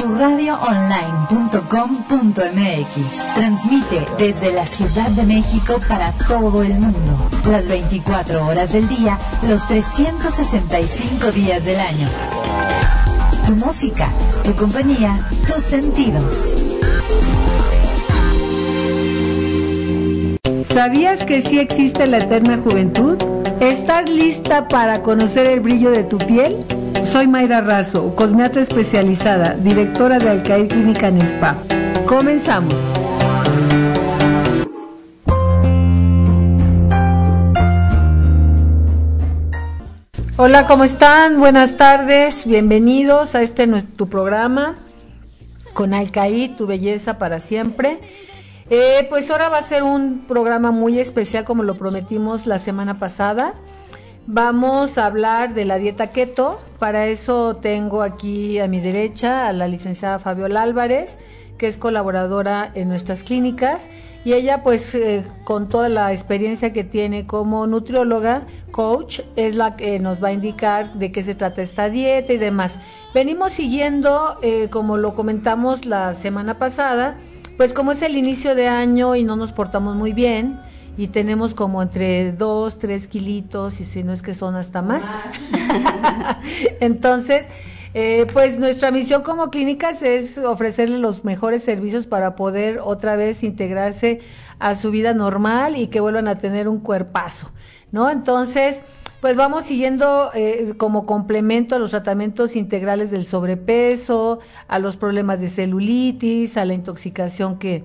turradioonline.com.mx transmite desde la Ciudad de México para todo el mundo, las 24 horas del día, los 365 días del año. Tu música, tu compañía, tus sentidos. ¿Sabías que sí existe la eterna juventud? ¿Estás lista para conocer el brillo de tu piel? Soy Mayra Razo, cosmeatra especializada, directora de Alcaid Clínica en Spa. Comenzamos. Hola, ¿cómo están? Buenas tardes, bienvenidos a este nuestro programa con Alcaid, tu belleza para siempre. Eh, pues ahora va a ser un programa muy especial como lo prometimos la semana pasada. Vamos a hablar de la dieta keto. Para eso tengo aquí a mi derecha a la licenciada Fabiola Álvarez, que es colaboradora en nuestras clínicas. Y ella, pues, eh, con toda la experiencia que tiene como nutrióloga, coach, es la que nos va a indicar de qué se trata esta dieta y demás. Venimos siguiendo, eh, como lo comentamos la semana pasada, pues como es el inicio de año y no nos portamos muy bien, y tenemos como entre dos, tres kilitos y si no es que son hasta más. Entonces, eh, pues nuestra misión como clínicas es ofrecerle los mejores servicios para poder otra vez integrarse a su vida normal y que vuelvan a tener un cuerpazo, ¿no? Entonces, pues vamos siguiendo eh, como complemento a los tratamientos integrales del sobrepeso, a los problemas de celulitis, a la intoxicación que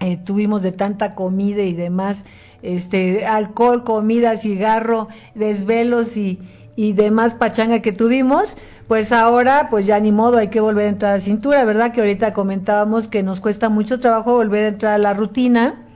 eh, tuvimos de tanta comida y demás, este, alcohol, comida, cigarro, desvelos y, y demás pachanga que tuvimos, pues ahora pues ya ni modo, hay que volver a entrar a cintura, ¿verdad? Que ahorita comentábamos que nos cuesta mucho trabajo volver a entrar a la rutina,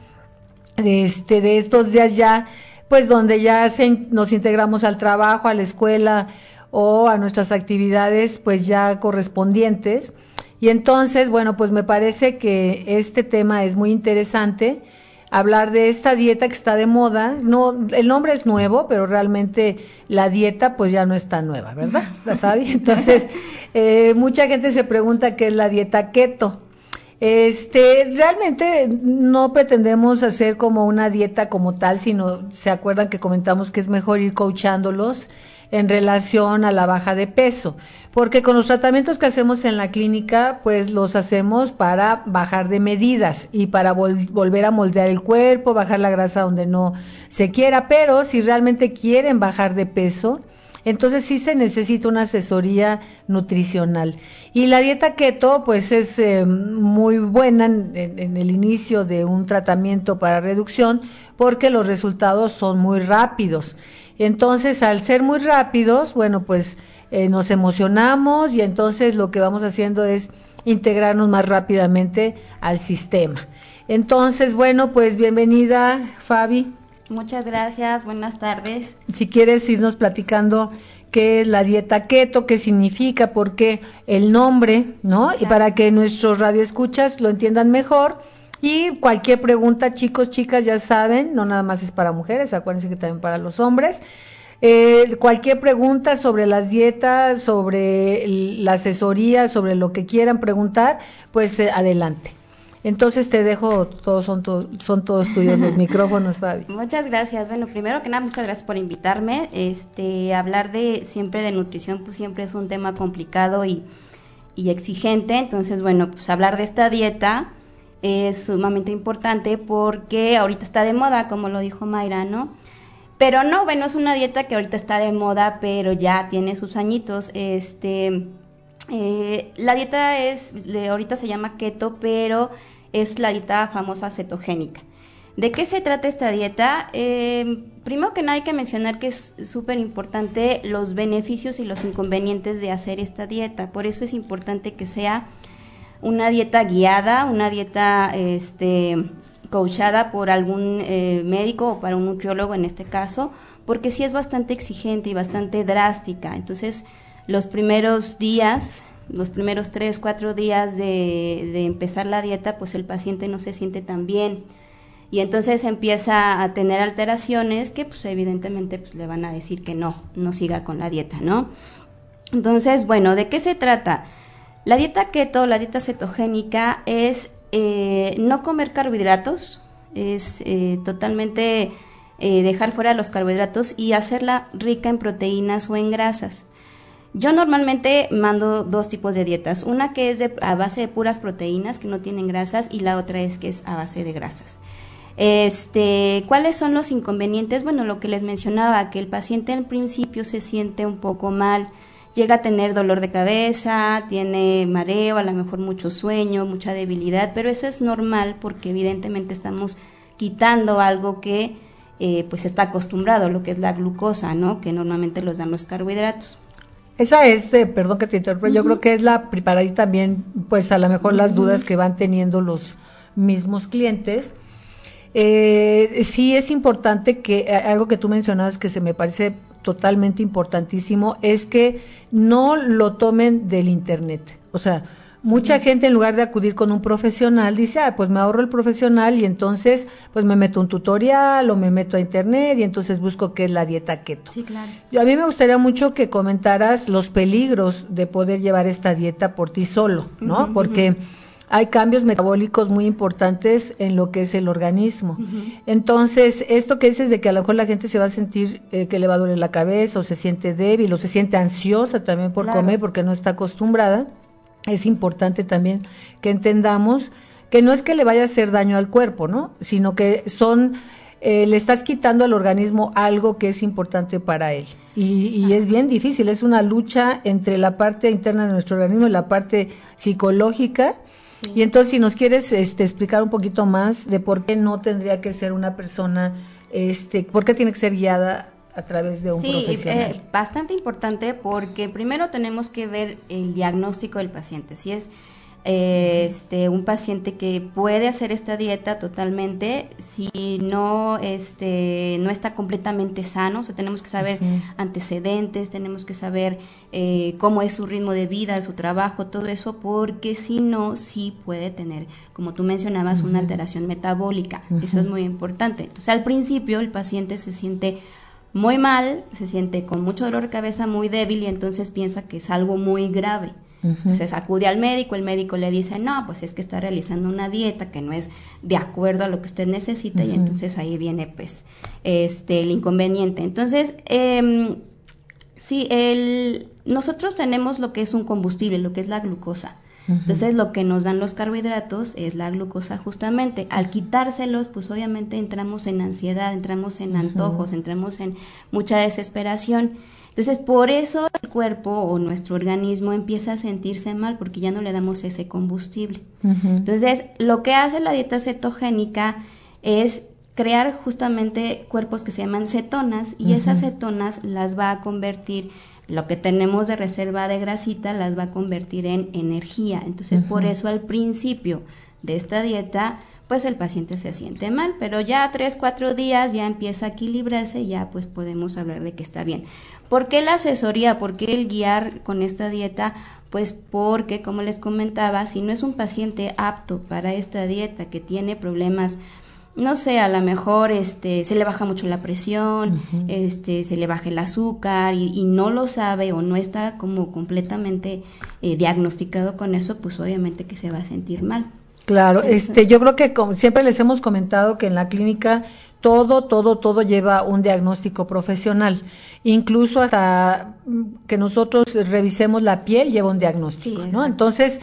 este, de estos días ya, pues donde ya nos integramos al trabajo, a la escuela o a nuestras actividades pues ya correspondientes y entonces, bueno, pues me parece que este tema es muy interesante hablar de esta dieta que está de moda. No, el nombre es nuevo, pero realmente la dieta pues ya no está nueva, ¿verdad? Entonces, eh, mucha gente se pregunta qué es la dieta keto. Este, realmente no pretendemos hacer como una dieta como tal, sino se acuerdan que comentamos que es mejor ir coachándolos en relación a la baja de peso, porque con los tratamientos que hacemos en la clínica, pues los hacemos para bajar de medidas y para volver a moldear el cuerpo, bajar la grasa donde no se quiera, pero si realmente quieren bajar de peso, entonces sí se necesita una asesoría nutricional. Y la dieta keto pues es eh, muy buena en, en, el inicio de un tratamiento para reducción porque los resultados son muy rápidos. Entonces, al ser muy rápidos, bueno, pues eh, nos emocionamos y entonces lo que vamos haciendo es integrarnos más rápidamente al sistema. Entonces, bueno, pues bienvenida, Fabi. Muchas gracias, buenas tardes. Si quieres irnos platicando qué es la dieta keto, qué significa, por qué el nombre, ¿no? Y para que nuestros radioescuchas lo entiendan mejor y cualquier pregunta, chicos, chicas, ya saben, no nada más es para mujeres, acuérdense que también para los hombres. Eh, cualquier pregunta sobre las dietas, sobre la asesoría, sobre lo que quieran preguntar, pues eh, adelante. Entonces te dejo, todos son, son todos tuyos los micrófonos, Fabi. Muchas gracias. Bueno, primero que nada, muchas gracias por invitarme. Este, hablar de siempre de nutrición, pues siempre es un tema complicado y, y exigente. Entonces, bueno, pues hablar de esta dieta, es sumamente importante porque ahorita está de moda, como lo dijo Mayra, ¿no? Pero no, bueno, es una dieta que ahorita está de moda, pero ya tiene sus añitos. Este, eh, la dieta es, ahorita se llama keto, pero es la dieta famosa cetogénica. ¿De qué se trata esta dieta? Eh, primero que nada hay que mencionar que es súper importante los beneficios y los inconvenientes de hacer esta dieta. Por eso es importante que sea una dieta guiada, una dieta este, coachada por algún eh, médico o para un nutriólogo en este caso, porque sí es bastante exigente y bastante drástica. Entonces, los primeros días, los primeros tres, cuatro días de, de empezar la dieta, pues el paciente no se siente tan bien. Y entonces empieza a tener alteraciones que pues evidentemente pues, le van a decir que no, no siga con la dieta, ¿no? Entonces, bueno, ¿de qué se trata? La dieta keto, la dieta cetogénica es eh, no comer carbohidratos, es eh, totalmente eh, dejar fuera los carbohidratos y hacerla rica en proteínas o en grasas. Yo normalmente mando dos tipos de dietas, una que es a base de puras proteínas que no tienen grasas y la otra es que es a base de grasas. Este, ¿cuáles son los inconvenientes? Bueno, lo que les mencionaba, que el paciente al principio se siente un poco mal, llega a tener dolor de cabeza, tiene mareo, a lo mejor mucho sueño, mucha debilidad, pero eso es normal porque evidentemente estamos quitando algo que eh, pues está acostumbrado, lo que es la glucosa, ¿no? Que normalmente los dan los carbohidratos. Esa es, eh, perdón que te interrumpa, yo creo que es la para ahí también, pues a lo mejor las dudas que van teniendo los mismos clientes. Eh, sí es importante que eh, algo que tú mencionabas que se me parece totalmente importantísimo es que no lo tomen del internet. O sea, Mucha gente en lugar de acudir con un profesional dice, ah, pues me ahorro el profesional y entonces pues me meto un tutorial o me meto a internet y entonces busco qué es la dieta keto. Sí, claro. Yo, a mí me gustaría mucho que comentaras los peligros de poder llevar esta dieta por ti solo, ¿no? Porque hay cambios metabólicos muy importantes en lo que es el organismo. Entonces, esto que dices de que a lo mejor la gente se va a sentir eh, que le va a doler la cabeza o se siente débil o se siente ansiosa también por comer porque no está acostumbrada es importante también que entendamos que no es que le vaya a hacer daño al cuerpo, ¿no? Sino que son, eh, le estás quitando al organismo algo que es importante para él. Y, es bien difícil, es una lucha entre la parte interna de nuestro organismo y la parte psicológica. Y entonces, si nos quieres este, explicar un poquito más de por qué no tendría que ser una persona, este, por qué tiene que ser guiada a través de un sí, profesional. Eh, bastante importante porque primero tenemos que ver el diagnóstico del paciente. Si es este un paciente que puede hacer esta dieta totalmente, si no este no está completamente sano, o sea, tenemos que saber antecedentes, tenemos que saber eh, cómo es su ritmo de vida, su trabajo, todo eso, porque si no, sí puede tener, como tú mencionabas, una alteración metabólica. Eso es muy importante. Entonces, al principio el paciente se siente muy mal, se siente con mucho dolor de cabeza, muy débil y entonces piensa que es algo muy grave. Entonces acude al médico, el médico le dice, no, pues es que está realizando una dieta que no es de acuerdo a lo que usted necesita y entonces ahí viene pues este el inconveniente. Entonces, eh, sí, el, nosotros tenemos lo que es un combustible, lo que es la glucosa. Entonces lo que nos dan los carbohidratos es la glucosa justamente. Al quitárselos, pues obviamente entramos en ansiedad, entramos en antojos, entramos en mucha desesperación. Entonces por eso el cuerpo o nuestro organismo empieza a sentirse mal porque ya no le damos ese combustible. Entonces lo que hace la dieta cetogénica es crear justamente cuerpos que se llaman cetonas y esas cetonas las va a convertir lo que tenemos de reserva de grasita las va a convertir en energía. Entonces, por eso al principio de esta dieta, pues el paciente se siente mal, pero ya tres, cuatro días ya empieza a equilibrarse y ya pues podemos hablar de que está bien. ¿Por qué la asesoría? ¿Por qué el guiar con esta dieta? Pues porque, como les comentaba, si no es un paciente apto para esta dieta que tiene problemas no sé, a lo mejor este, se le baja mucho la presión, este, se le baja el azúcar y, no lo sabe o no está como completamente eh, diagnosticado con eso, pues obviamente que se va a sentir mal. Claro, este, yo creo que como siempre les hemos comentado que en la clínica todo, todo, todo lleva un diagnóstico profesional. Incluso hasta que nosotros revisemos la piel lleva un diagnóstico, ¿no? Entonces,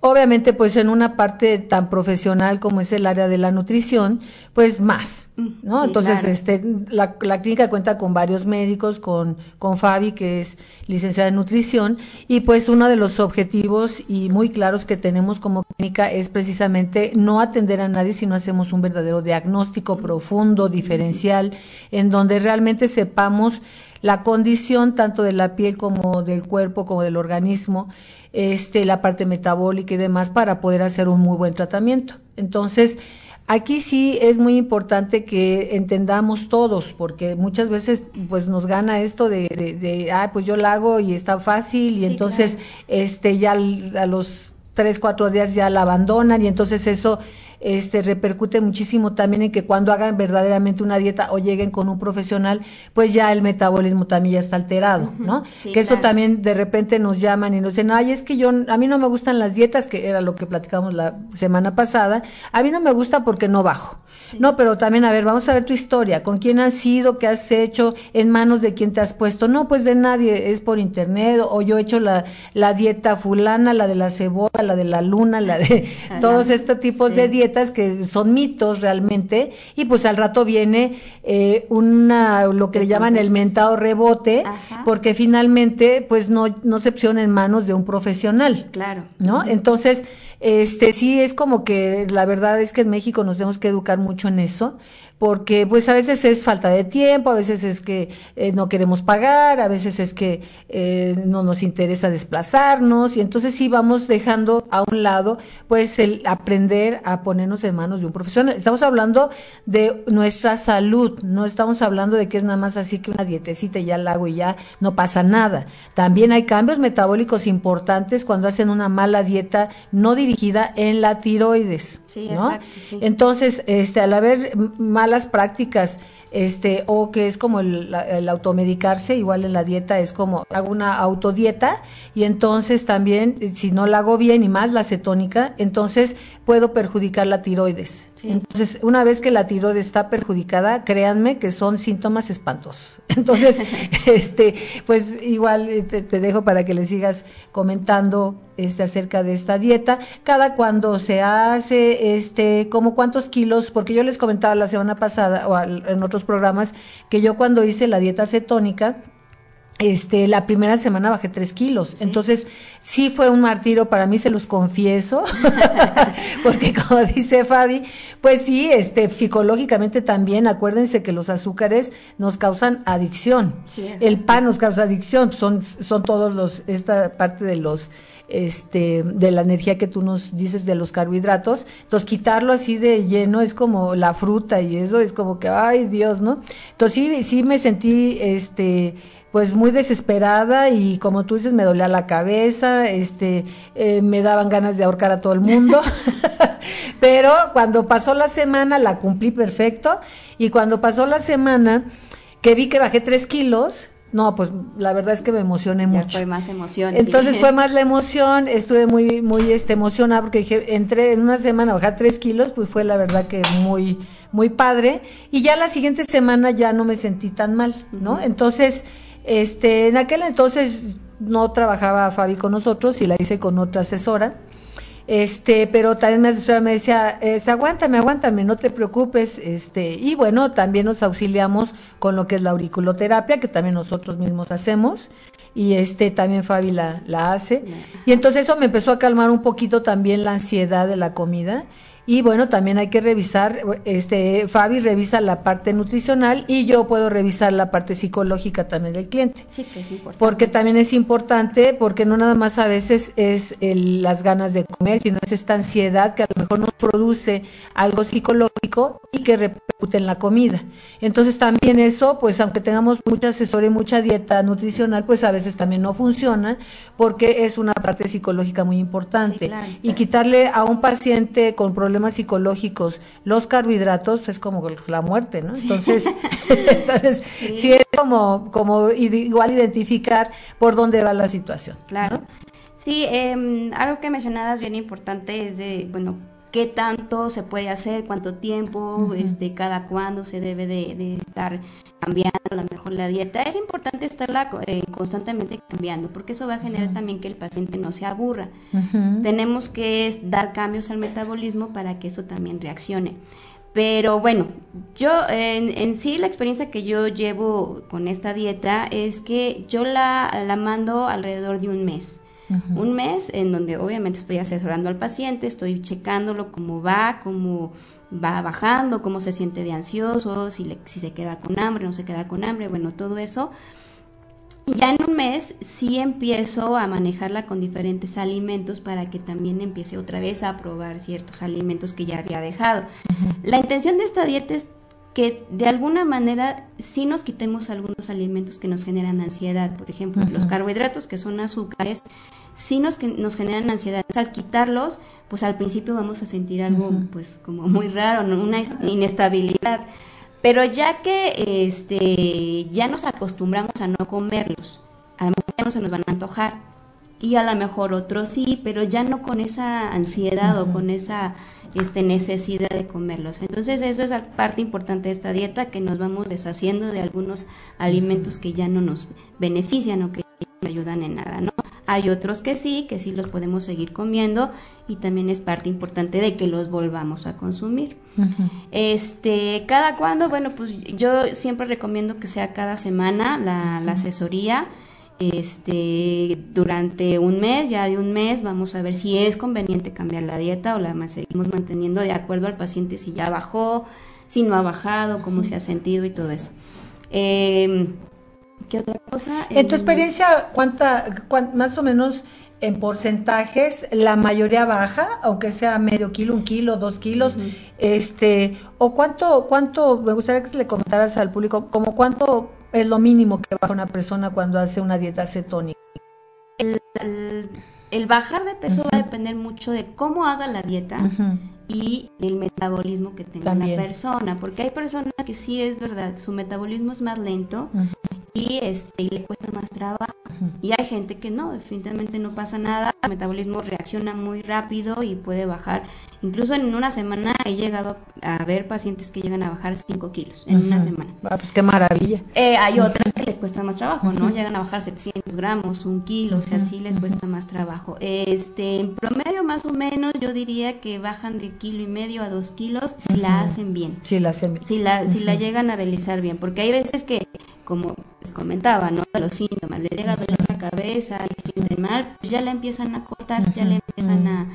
Obviamente, pues en una parte tan profesional como es el área de la nutrición, pues más, mm, ¿no? Entonces, este, la, clínica cuenta con varios médicos, con, con Fabi, que es licenciada en nutrición, y pues uno de los objetivos y muy claros que tenemos como clínica es precisamente no atender a nadie si no hacemos un verdadero diagnóstico profundo, diferencial, en donde realmente sepamos la condición tanto de la piel como del cuerpo, como del organismo, este, la parte metabólica y demás para poder hacer un muy buen tratamiento. Entonces, aquí sí es muy importante que entendamos todos, porque muchas veces pues nos gana esto de, de, ah, pues yo la hago y está fácil y entonces este ya a los tres, cuatro días ya la abandonan y entonces eso este repercute muchísimo también en que cuando hagan verdaderamente una dieta o lleguen con un profesional, pues ya el metabolismo también ya está alterado, ¿no? que eso también de repente nos llaman y nos dicen, ay, es que yo, a mí no me gustan las dietas, que era lo que platicamos la semana pasada, a mí no me gusta porque no bajo. No, pero también, a ver, vamos a ver tu historia, con quién has sido, qué has hecho, en manos de quién te has puesto. No, pues de nadie, es por internet, o yo he hecho la, la dieta fulana, la de la cebolla, la de la luna, la de todos estos tipos de dietas que son mitos realmente, y pues al rato viene eh, una, lo que le llaman el mentado rebote, porque finalmente pues no, no se opciona en manos de un profesional. Claro. ¿No? Entonces, este sí es como que la verdad es que en México nos tenemos que educar mucho en eso porque pues a veces es falta de tiempo, a veces es que eh, no queremos pagar, a veces es que eh, no nos interesa desplazarnos y entonces sí vamos dejando a un lado pues el aprender a ponernos en manos de un profesional. Estamos hablando de nuestra salud, no estamos hablando de que es nada más así que una dietecita y ya la hago y ya no pasa nada. También hay cambios metabólicos importantes cuando hacen una mala dieta no dirigida en la tiroides. Sí, exacto. Entonces, este, al haber las prácticas, este, o que es como el, automedicarse, igual en la dieta es como hago una autodieta y entonces también, si no la hago bien y más la cetónica, entonces puedo perjudicar la tiroides. Entonces, una vez que la tiroides está perjudicada, créanme que son síntomas espantosos. Entonces, este, pues igual eh, te, te, dejo para que le sigas comentando este acerca de esta dieta. Cada cuando se hace, este, como cuántos kilos, porque yo les comentaba la semana pasada o en otros programas que yo cuando hice la dieta cetónica, este, la primera semana bajé tres kilos. Entonces, sí fue un martirio para mí, se los confieso, porque como dice Fabi, pues sí, este, psicológicamente también, acuérdense que los azúcares nos causan adicción. El pan nos causa adicción, son, son todos los, esta parte de los, este, de la energía que tú nos dices de los carbohidratos. Entonces, quitarlo así de lleno es como la fruta y eso es como que, ay Dios, ¿no? Entonces, sí, sí me sentí, este, pues muy desesperada y como tú dices me dolía la cabeza, este, eh, me daban ganas de ahorcar a todo el mundo, pero cuando pasó la semana la cumplí perfecto y cuando pasó la semana que vi que bajé tres kilos, no, pues la verdad es que me emocioné mucho. Fue más emoción. Entonces fue más la emoción, estuve muy, muy este, emocionada porque dije, entré en una semana a bajar tres kilos, pues fue la verdad que muy, muy padre. Y ya la siguiente semana ya no me sentí tan mal, ¿no? Entonces, este, en aquel entonces no trabajaba Fabi con nosotros y la hice con otra asesora. Este, pero también mi asesora me decía, aguántame, aguántame, no te preocupes, este, y bueno, también nos auxiliamos con lo que es la auriculoterapia, que también nosotros mismos hacemos, y este, también Fabi la, la hace, y entonces eso me empezó a calmar un poquito también la ansiedad de la comida, y bueno, también hay que revisar, este, Fabi revisa la parte nutricional y yo puedo revisar la parte psicológica también del cliente. Sí, que es importante. Porque también es importante, porque no nada más a veces es el, las ganas de comer, sino es esta ansiedad que a lo mejor nos produce algo psicológico y que repercute en la comida. Entonces también eso, pues aunque tengamos mucha asesoría y mucha dieta nutricional, pues a veces también no funciona porque es una parte psicológica muy importante. Y quitarle a un paciente con problemas psicológicos, los carbohidratos es como la muerte, ¿no? Entonces, entonces sí. es como, como igual identificar por dónde va la situación. Claro. Sí, eh, algo que mencionabas bien importante es de, bueno, qué tanto se puede hacer, cuánto tiempo, este, cada cuándo se debe de, estar cambiando a lo mejor la dieta. Es importante estarla eh, constantemente cambiando porque eso va a generar también que el paciente no se aburra. Tenemos que dar cambios al metabolismo para que eso también reaccione. Pero bueno, yo en, en, sí la experiencia que yo llevo con esta dieta es que yo la, la mando alrededor de un mes. Un mes en donde obviamente estoy asesorando al paciente, estoy checándolo cómo va, cómo va bajando, cómo se siente de ansioso, si, si se queda con hambre, no se queda con hambre, bueno, todo eso. Ya en un mes sí empiezo a manejarla con diferentes alimentos para que también empiece otra vez a probar ciertos alimentos que ya había dejado. La intención de esta dieta es que de alguna manera sí nos quitemos algunos alimentos que nos generan ansiedad. Por ejemplo, los carbohidratos, que son azúcares, sí nos, nos generan ansiedad. al quitarlos, pues al principio vamos a sentir algo pues como muy raro, una inestabilidad. Pero ya que este ya nos acostumbramos a no comerlos, a lo mejor ya no se nos van a antojar y a lo mejor otros sí, pero ya no con esa ansiedad o con esa este, necesidad de comerlos. Entonces eso es parte importante de esta dieta, que nos vamos deshaciendo de algunos alimentos que ya no nos benefician o que no ayudan en nada, ¿no? Hay otros que sí, que sí los podemos seguir comiendo y también es parte importante de que los volvamos a consumir. Este, cada cuando, bueno, pues yo siempre recomiendo que sea cada semana la, la asesoría este durante un mes, ya de un mes, vamos a ver si es conveniente cambiar la dieta o la seguimos manteniendo de acuerdo al paciente si ya bajó, si no ha bajado, cómo se ha sentido y todo eso. Eh, ¿Qué otra cosa? En tu em, experiencia, ¿cuánta, más o menos en porcentajes, la mayoría baja, aunque sea medio kilo, un kilo, dos kilos, este, o cuánto, cuánto, me gustaría que le comentaras al público, como cuánto es lo mínimo que baja una persona cuando hace una dieta cetónica. El, bajar de peso va a depender mucho de cómo haga la dieta y del metabolismo que tenga la persona, porque hay personas que sí es verdad, su metabolismo es más lento y este le cuesta más trabajo. Y hay gente que no, definitivamente no pasa nada, el metabolismo reacciona muy rápido y puede bajar. Incluso en una semana he llegado a ver pacientes que llegan a bajar 5 kilos en una semana. Ah, pues qué maravilla. Eh, hay otras que les cuesta más trabajo, ¿no? Llegan a bajar 700 gramos, un kilo, o sea, sí les cuesta más trabajo. Este, en promedio más o menos yo diría que bajan de kilo y medio a dos kilos si la hacen bien. Si la hacen bien. Si la, si la llegan a realizar bien, porque hay veces que como les comentaba, ¿no? Los síntomas, les llega a doler la cabeza y sienten mal, pues ya la empiezan a cortar, ya la empiezan a,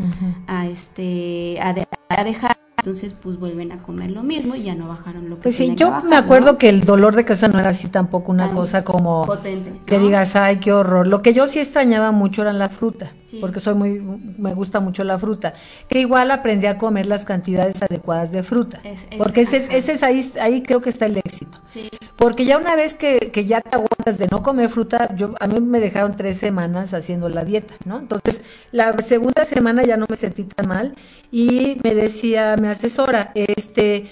a este, a, a dejar. Entonces pues vuelven a comer lo mismo y ya no bajaron lo que Pues sí, yo me acuerdo que el dolor de cabeza no era así tampoco una cosa como potente, que digas, ay, qué horror. Lo que yo sí extrañaba mucho era la fruta, porque soy muy me gusta mucho la fruta, que igual aprendí a comer las cantidades adecuadas de fruta, porque ese, ese es ahí ahí creo que está el éxito. Porque ya una vez que, que ya te aguantas de no comer fruta, yo a mí me dejaron tres semanas haciendo la dieta, ¿no? Entonces, la segunda semana ya no me sentí tan mal y me decía, me asesora, este,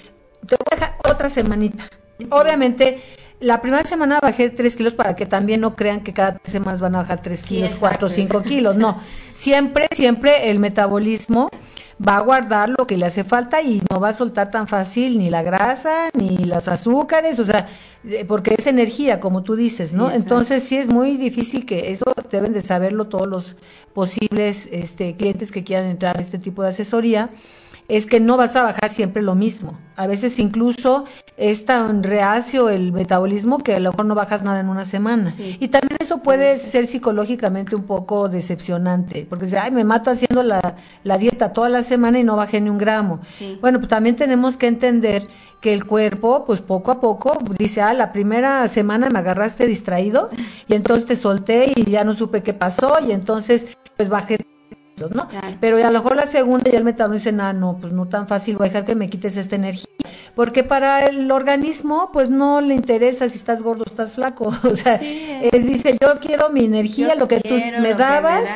te voy a dejar otra semanita. Obviamente, la primera semana bajé tres kilos para que también no crean que cada tres semanas van a bajar tres kilos, cuatro, cinco kilos. No, siempre, siempre el metabolismo va a guardar lo que le hace falta y no va a soltar tan fácil ni la grasa ni los azúcares, o sea, porque es energía, como tú dices, ¿no? Entonces sí es muy difícil que eso deben de saberlo todos los posibles este, clientes que quieran entrar a este tipo de asesoría es que no vas a bajar siempre lo mismo. A veces incluso es tan reacio el metabolismo que a lo mejor no bajas nada en una semana. Y también eso puede ser psicológicamente un poco decepcionante, porque dice, ay, me mato haciendo la, la dieta toda la semana y no bajé ni un gramo. Bueno, pues también tenemos que entender que el cuerpo, pues poco a poco, dice, ah, la primera semana me agarraste distraído y entonces te solté y ya no supe qué pasó y entonces pues bajé ¿no? Pero a lo mejor la segunda y el metabolismo dice, ah, no, pues no tan fácil, voy a dejar que me quites esta energía. Porque para el organismo, pues no le interesa si estás gordo o estás flaco. O sea, es, dice, yo quiero mi energía, lo que tú me dabas,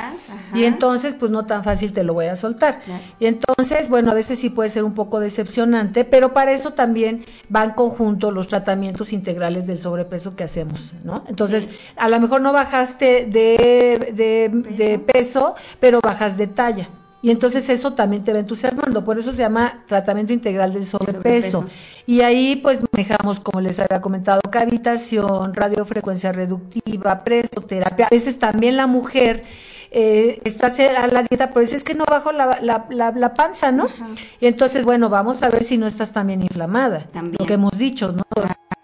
y entonces, pues no tan fácil te lo voy a soltar. Y entonces, bueno, a veces sí puede ser un poco decepcionante, pero para eso también van conjunto los tratamientos integrales del sobrepeso que hacemos, ¿no? Entonces, a lo mejor no bajaste de, de, de peso, pero bajas de talla. Y entonces eso también te va entusiasmando. Por eso se llama tratamiento integral del sobrepeso. Y ahí pues manejamos, como les había comentado, cavitación, radiofrecuencia reductiva, presoterapia. A veces también la mujer eh, está a la dieta, pero dice, es que no bajo la, la, la, panza, ¿no? Y entonces, bueno, vamos a ver si no estás también inflamada. Lo que hemos dicho, ¿no?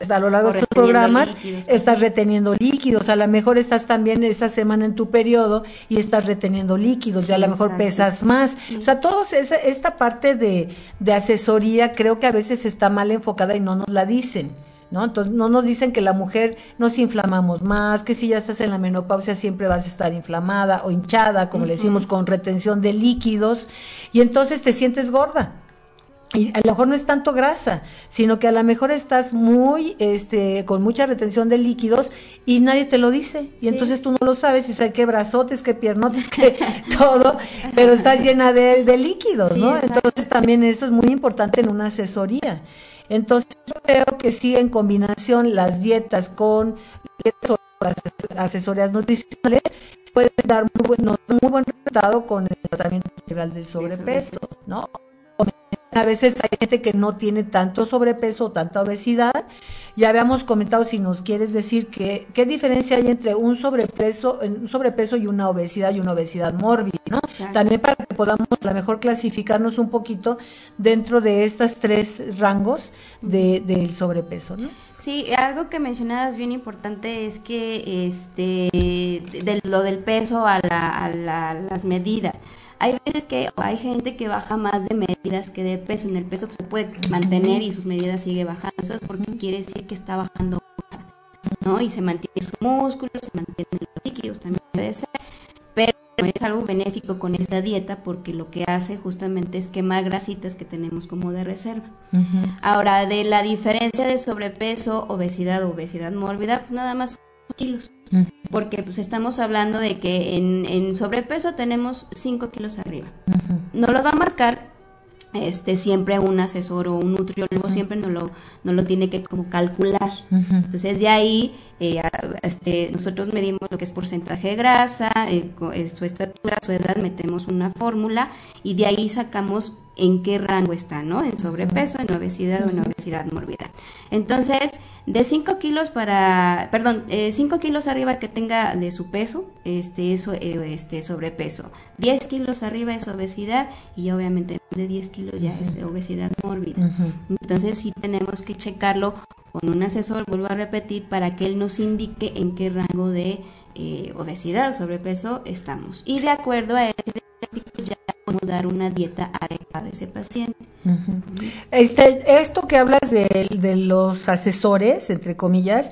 A lo largo de estos programas estás reteniendo líquidos, a lo mejor estás también esa semana en tu periodo y estás reteniendo líquidos, y a lo mejor pesas más. O sea, todos esta parte de, de asesoría creo que a veces está mal enfocada y no nos la dicen. ¿No? Entonces no nos dicen que la mujer nos inflamamos más, que si ya estás en la menopausia siempre vas a estar inflamada o hinchada, como le decimos, con retención de líquidos, y entonces te sientes gorda. Y a lo mejor no es tanto grasa, sino que a lo mejor estás muy, este, con mucha retención de líquidos y nadie te lo dice. Y entonces tú no lo sabes y sabes qué brazotes, qué piernotes, qué todo, pero estás llena de, líquidos, ¿no? Entonces también eso es muy importante en una asesoría. Entonces yo creo que sí, en combinación las dietas con las asesorías nutricionales pueden dar muy buen, muy buen resultado con el tratamiento integral del sobrepeso, ¿no? A veces hay gente que no tiene tanto sobrepeso o tanta obesidad. Ya habíamos comentado si nos quieres decir que, qué diferencia hay entre un sobrepeso, un sobrepeso y una obesidad y una obesidad mórbida, ¿no? También para que podamos a lo mejor clasificarnos un poquito dentro de estos tres rangos de, del sobrepeso, ¿no? Sí, algo que mencionabas bien importante es que este de, lo del peso a, a las medidas. Hay veces que hay gente que baja más de medidas que de peso. En el peso se puede mantener y sus medidas sigue bajando. Eso es porque quiere decir que está bajando masa, ¿no? Y se mantiene su músculo, se mantienen los líquidos, también puede ser. Pero no es algo benéfico con esta dieta porque lo que hace justamente es quemar grasitas que tenemos como de reserva. Ahora, de la diferencia de sobrepeso, obesidad o obesidad mórbida, pues nada más kilos. Porque pues estamos hablando de que en, en sobrepeso tenemos 5 kilos arriba. No los va a marcar este siempre un asesor o un nutriólogo siempre no lo no lo tiene que como calcular. Entonces de ahí eh, este nosotros medimos lo que es porcentaje de grasa eh, su estatura su edad metemos una fórmula y de ahí sacamos en qué rango está no en sobrepeso en obesidad o en obesidad mórbida entonces de 5 kilos para, perdón, 5 eh, kilos arriba que tenga de su peso, este, eso, eh, este sobrepeso. 10 kilos arriba es obesidad y obviamente más de 10 kilos ya es obesidad mórbida. Entonces sí tenemos que checarlo con un asesor, vuelvo a repetir, para que él nos indique en qué rango de eh, obesidad o sobrepeso estamos. Y de acuerdo a ese ya dar una dieta adecuada a ese paciente. este, esto que hablas de, de los asesores, entre comillas,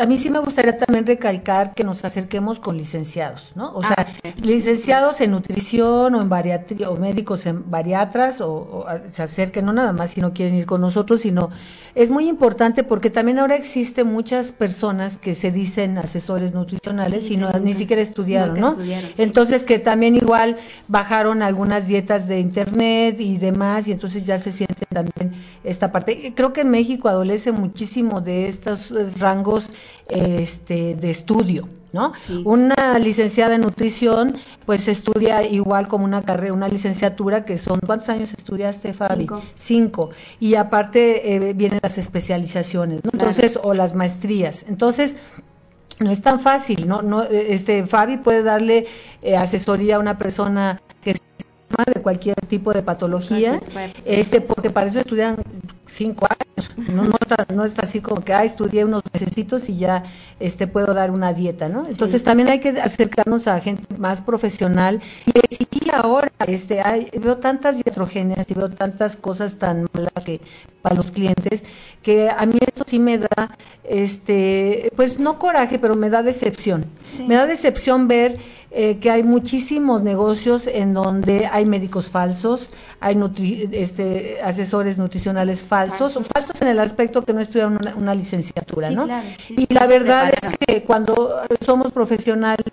a mí sí me gustaría también recalcar que nos acerquemos con licenciados, ¿no? O sea, ah, licenciados en nutrición o en bariatría, o médicos en bariatras, o, se acerquen, no nada más si no quieren ir con nosotros, sino es muy importante porque también ahora existen muchas personas que se dicen asesores nutricionales y no, ni siquiera estudiaron, ¿no? Entonces que también igual bajaron algunas dietas de internet y demás y entonces ya se sienten también esta parte. Creo que en México adolece muchísimo de estos eh, este, de estudio. ¿no? Una licenciada en nutrición, pues estudia igual como una carrera, una licenciatura, que son, ¿cuántos años estudiaste, Fabi? Cinco. Y aparte eh, vienen las especializaciones, ¿no? Entonces, o las maestrías. Entonces, no es tan fácil, ¿no? no este, Fabi puede darle eh, asesoría a una persona que de cualquier tipo de patología, este, porque para eso estudian cinco años, no, no, está, no está así como que, ah, estudié unos necesitos y ya este, puedo dar una dieta, ¿no? Entonces también hay que acercarnos a gente más profesional y exigir ahora, este, hay, veo tantas iatrogenias y veo tantas cosas tan malas que para los clientes, que a mí eso sí me da, este, pues no coraje, pero me da decepción. Me da decepción ver eh, que hay muchísimos negocios en donde hay médicos falsos, hay este, asesores nutricionales falsos, o falsos en el aspecto que no estudiaron una, licenciatura, ¿no? y la verdad es que cuando somos profesionales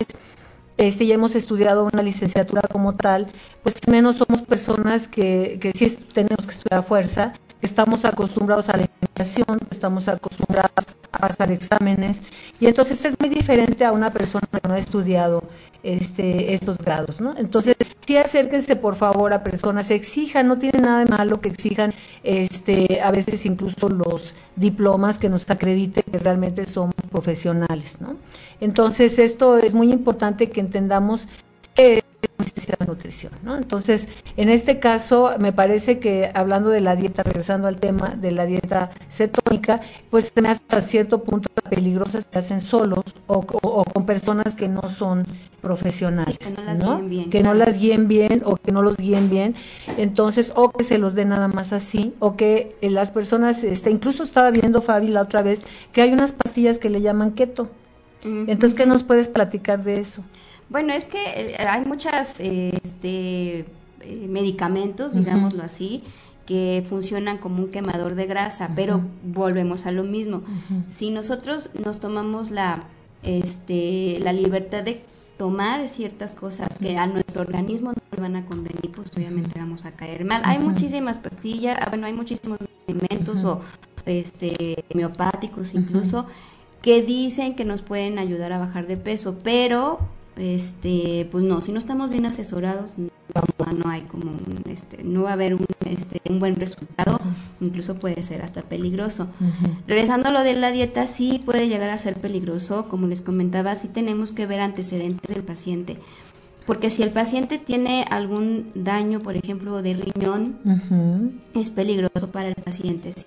este, y hemos estudiado una licenciatura como tal, pues menos somos personas que, que sí tenemos que estudiar a fuerza, estamos acostumbrados a la alimentación, estamos acostumbrados a pasar exámenes, y entonces es muy diferente a una persona que no ha estudiado este, estos grados, ¿no? Entonces, sí acérquense por favor a personas, exijan, no tiene nada de malo que exijan, este, a veces incluso los diplomas que nos acrediten que realmente somos profesionales, ¿no? Entonces, esto es muy importante que entendamos que nutrición, ¿no? Entonces, en este caso, me parece que hablando de la dieta, regresando al tema de la dieta cetónica, pues se me hace a cierto punto peligrosas se hacen solos o, con personas que no son profesionales, que no las guíen bien, que no las guíen bien o que no los guíen bien, entonces o que se los den nada más así o que eh, las personas, este, incluso estaba viendo Fabi la otra vez que hay unas pastillas que le llaman keto, entonces qué nos puedes platicar de eso? Bueno, es que eh, hay muchas este, eh, medicamentos, digámoslo así, que funcionan como un quemador de grasa, pero volvemos a lo mismo. Si nosotros nos tomamos la, este, la libertad de tomar ciertas cosas que a nuestro organismo no le van a convenir, pues obviamente vamos a caer mal. Hay muchísimas pastillas, ah, bueno, hay muchísimos alimentos o este homeopáticos incluso que dicen que nos pueden ayudar a bajar de peso, pero este pues no, si no estamos bien asesorados no hay como un, este, no va a haber un, este, un buen resultado, incluso puede ser hasta peligroso. Regresando a lo de la dieta, sí puede llegar a ser peligroso, como les comentaba, sí tenemos que ver antecedentes del paciente. Porque si el paciente tiene algún daño, por ejemplo, de riñón, es peligroso para el paciente. Si,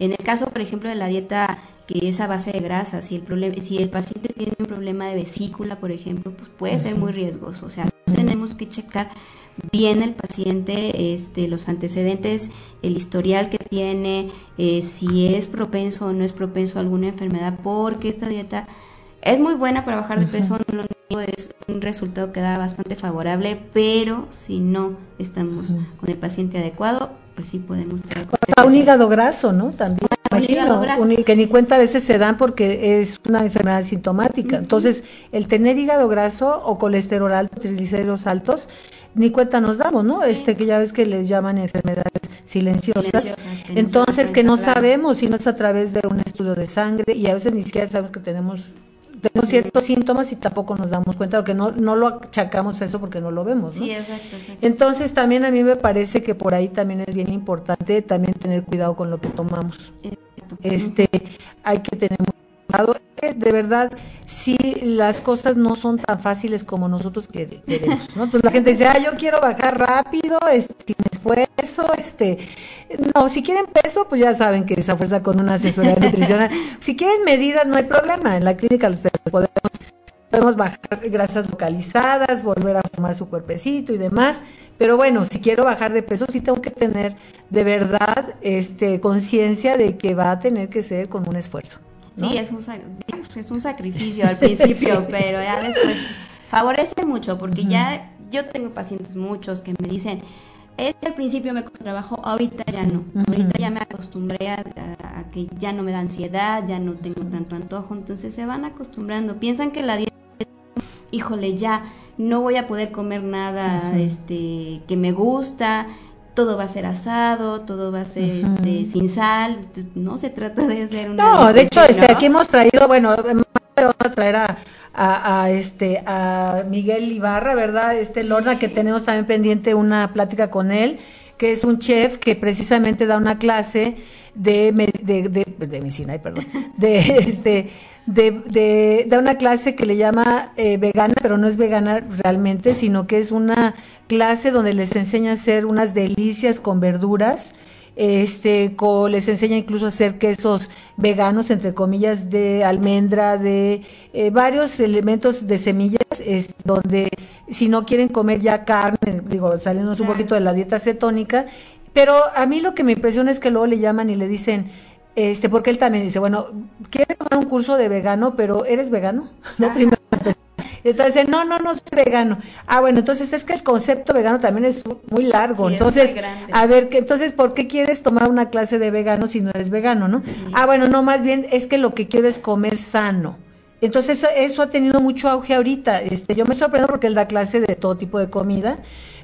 en el caso, por ejemplo, de la dieta que es a base de grasa, si el, problema, si el paciente tiene un problema de vesícula, por ejemplo, pues puede ser muy riesgoso. O sea, tenemos que checar bien el paciente este, los antecedentes, el historial que tiene, eh, si es propenso o no es propenso a alguna enfermedad, porque esta dieta es muy buena para bajar de peso, no lo niego, es un resultado que da bastante favorable, pero si no estamos con el paciente adecuado, pues sí podemos tener un hígado graso, ¿no? También. que ni cuenta a veces se dan porque es una enfermedad sintomática. Entonces, el tener hígado graso o colesterol alto, triglicéridos altos, ni cuenta nos damos, ¿no? Este que ya ves que les llaman enfermedades silenciosas. Entonces, que no sabemos si no es a través de un estudio de sangre y a veces ni siquiera sabemos que tenemos tenemos ciertos síntomas y tampoco nos damos cuenta, porque no, no lo achacamos a eso porque no lo vemos. Sí, exacto, Entonces también a mí me parece que por ahí también es bien importante también tener cuidado con lo que tomamos. Este, hay que tener de verdad, si las cosas no son tan fáciles como nosotros queremos, ¿no? Entonces la gente dice, ah, yo quiero bajar rápido, este, sin esfuerzo, este, no, si quieren peso, pues ya saben que esa fuerza con una asesoría nutricional. si quieren medidas, no hay problema, en la clínica los podemos podemos bajar grasas localizadas, volver a formar su cuerpecito y demás, pero bueno, si quiero bajar de peso sí tengo que tener de verdad este conciencia de que va a tener que ser con un esfuerzo. Sí, es un, es un sacrificio al principio, pero ya después favorece mucho porque ya yo tengo pacientes muchos que me dicen, este al principio me costó trabajo, ahorita ya no. Ahorita ya me acostumbré a, que ya no me da ansiedad, ya no tengo tanto antojo, entonces se van acostumbrando. Piensan que la dieta, híjole, ya no voy a poder comer nada este que me gusta, todo va a ser asado, todo va a ser este, sin sal, no se trata de hacer una... No, de hecho, este, aquí hemos traído, bueno, vamos a traer a, a, este, a Miguel Ibarra, ¿verdad? Este Lorna, que tenemos también pendiente una plática con él, que es un chef que precisamente da una clase de, de, de, de medicina, perdón, de, este, de, de, una clase que le llama eh, vegana, pero no es vegana realmente, sino que es una clase donde les enseña a hacer unas delicias con verduras, este, les enseña incluso a hacer quesos veganos, entre comillas, de almendra, de eh, varios elementos de semillas, es donde si no quieren comer ya carne, digo, saliéndonos un poquito de la dieta cetónica, pero a mí lo que me impresiona es que luego le llaman y le dicen, este, porque él también dice, bueno, quieres tomar un curso de vegano, pero ¿eres vegano? No, primero. Entonces, no, no, no soy vegano. Ah, bueno, entonces es que el concepto vegano también es muy largo. entonces, a ver, entonces, ¿por qué quieres tomar una clase de vegano si no eres vegano, no? Ah, bueno, no, más bien es que lo que quiero es comer sano. Entonces, eso, ha tenido mucho auge ahorita. Este, yo me sorprendo porque él da clase de todo tipo de comida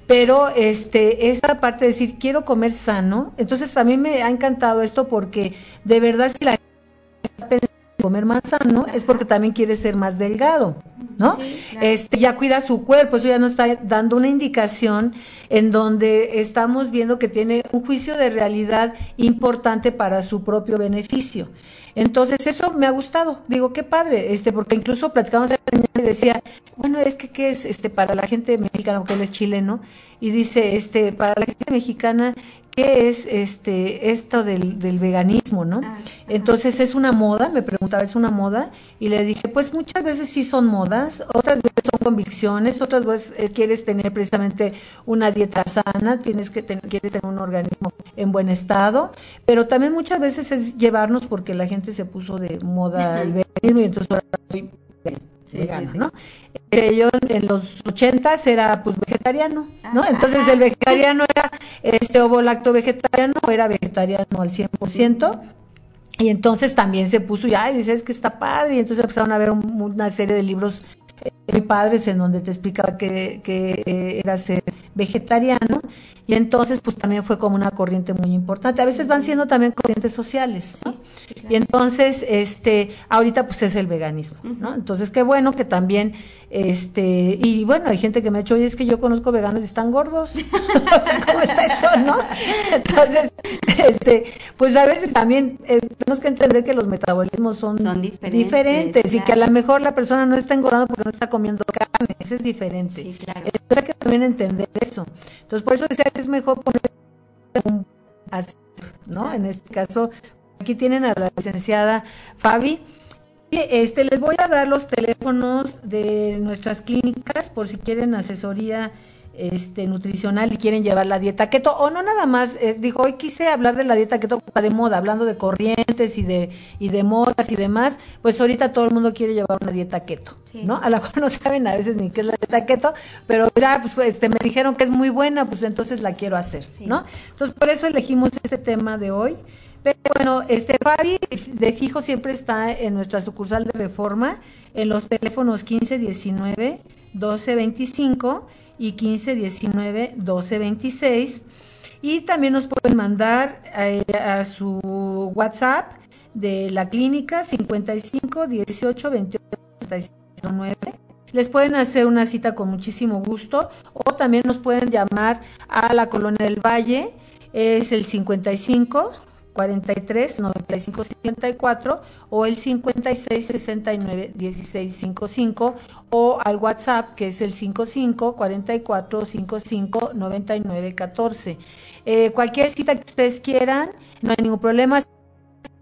pero este esa parte de decir quiero comer sano entonces a mí me ha encantado esto porque de verdad si la gente comer más sano es porque también quiere ser más delgado, ¿no? Este ya cuida su cuerpo, eso ya nos está dando una indicación en donde estamos viendo que tiene un juicio de realidad importante para su propio beneficio. Entonces, eso me ha gustado. Digo, qué padre, este, porque incluso platicamos y decía, bueno, es que qué es este para la gente mexicana, porque él es chileno, y dice, este, para la gente mexicana, ¿qué es este esto del, del veganismo, no? Ah, Entonces, ¿es una moda? Me preguntaba, ¿es una moda? Y le dije, pues muchas veces sí son modas, otras veces son convicciones, otras veces eh, quieres tener precisamente una dieta sana, tienes que tener, quieres tener un organismo en buen estado, pero también muchas veces es llevarnos porque la gente se puso de moda el veganismo y entonces ahora vegano, ¿no? Eh, yo en los ochentas era pues vegetariano, ¿no? Entonces el vegetariano era este ovo lacto vegetariano, era vegetariano al 100%. Y entonces también se puso, ya, y dices que está padre, y entonces empezaron a ver una serie de libros muy padres en donde te explicaba que, que eh, era ser vegetariano y entonces pues también fue como una corriente muy importante. A veces van siendo también corrientes sociales, Y entonces, este, ahorita pues es el veganismo, ¿no? Entonces qué bueno que también, este, y bueno, hay gente que me ha dicho, oye, es que yo conozco veganos y están gordos. o sea, ¿cómo está eso, no? Entonces, este, pues a veces también eh, tenemos que entender que los metabolismos son, diferentes, y que a lo mejor la persona no está engordando porque no está comiendo carne, eso es diferente. Entonces hay que también entender eso. Entonces por eso decía es mejor poner un ¿no? En este caso, aquí tienen a la licenciada Fabi. Este, les voy a dar los teléfonos de nuestras clínicas por si quieren asesoría este, nutricional y quieren llevar la dieta keto, o no nada más, eh, dijo, hoy quise hablar de la dieta keto de moda, hablando de corrientes y de, y de modas y demás, pues ahorita todo el mundo quiere llevar una dieta keto, ¿no? A lo mejor no saben a veces ni qué es la dieta keto, pero ya, pues, este, me dijeron que es muy buena, pues entonces la quiero hacer, ¿no? Entonces, por eso elegimos este tema de hoy. Pero bueno, este Fabi de fijo siempre está en nuestra sucursal de reforma, en los teléfonos 1519 1225 y 15 19 12 26 y también nos pueden mandar eh, a su WhatsApp de la clínica 55 18 28 9 les pueden hacer una cita con muchísimo gusto o también nos pueden llamar a la colonia del Valle es el 55 43 95 54 o el 56 69 16 55 o al WhatsApp que es el 55 44 55 99 14. Eh, cualquier cita que ustedes quieran, no hay ningún problema,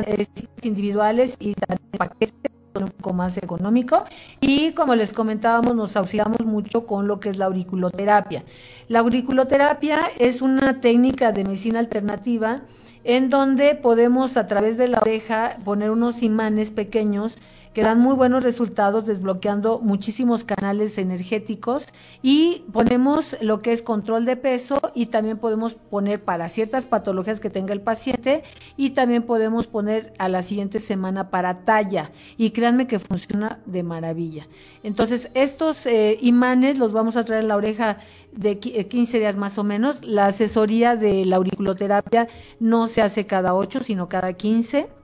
eh, individuales y también paquetes un poco más económico y como les comentábamos nos auxiliamos mucho con lo que es la auriculoterapia. La auriculoterapia es una técnica de medicina alternativa en donde podemos a través de la oreja poner unos imanes pequeños que dan muy buenos resultados desbloqueando muchísimos canales energéticos y ponemos lo que es control de peso y también podemos poner para ciertas patologías que tenga el paciente y también podemos poner a la siguiente semana para talla y créanme que funciona de maravilla. Entonces estos eh, imanes los vamos a traer en la oreja de 15 eh, días más o menos. La asesoría de la auriculoterapia no se hace cada 8 sino cada 15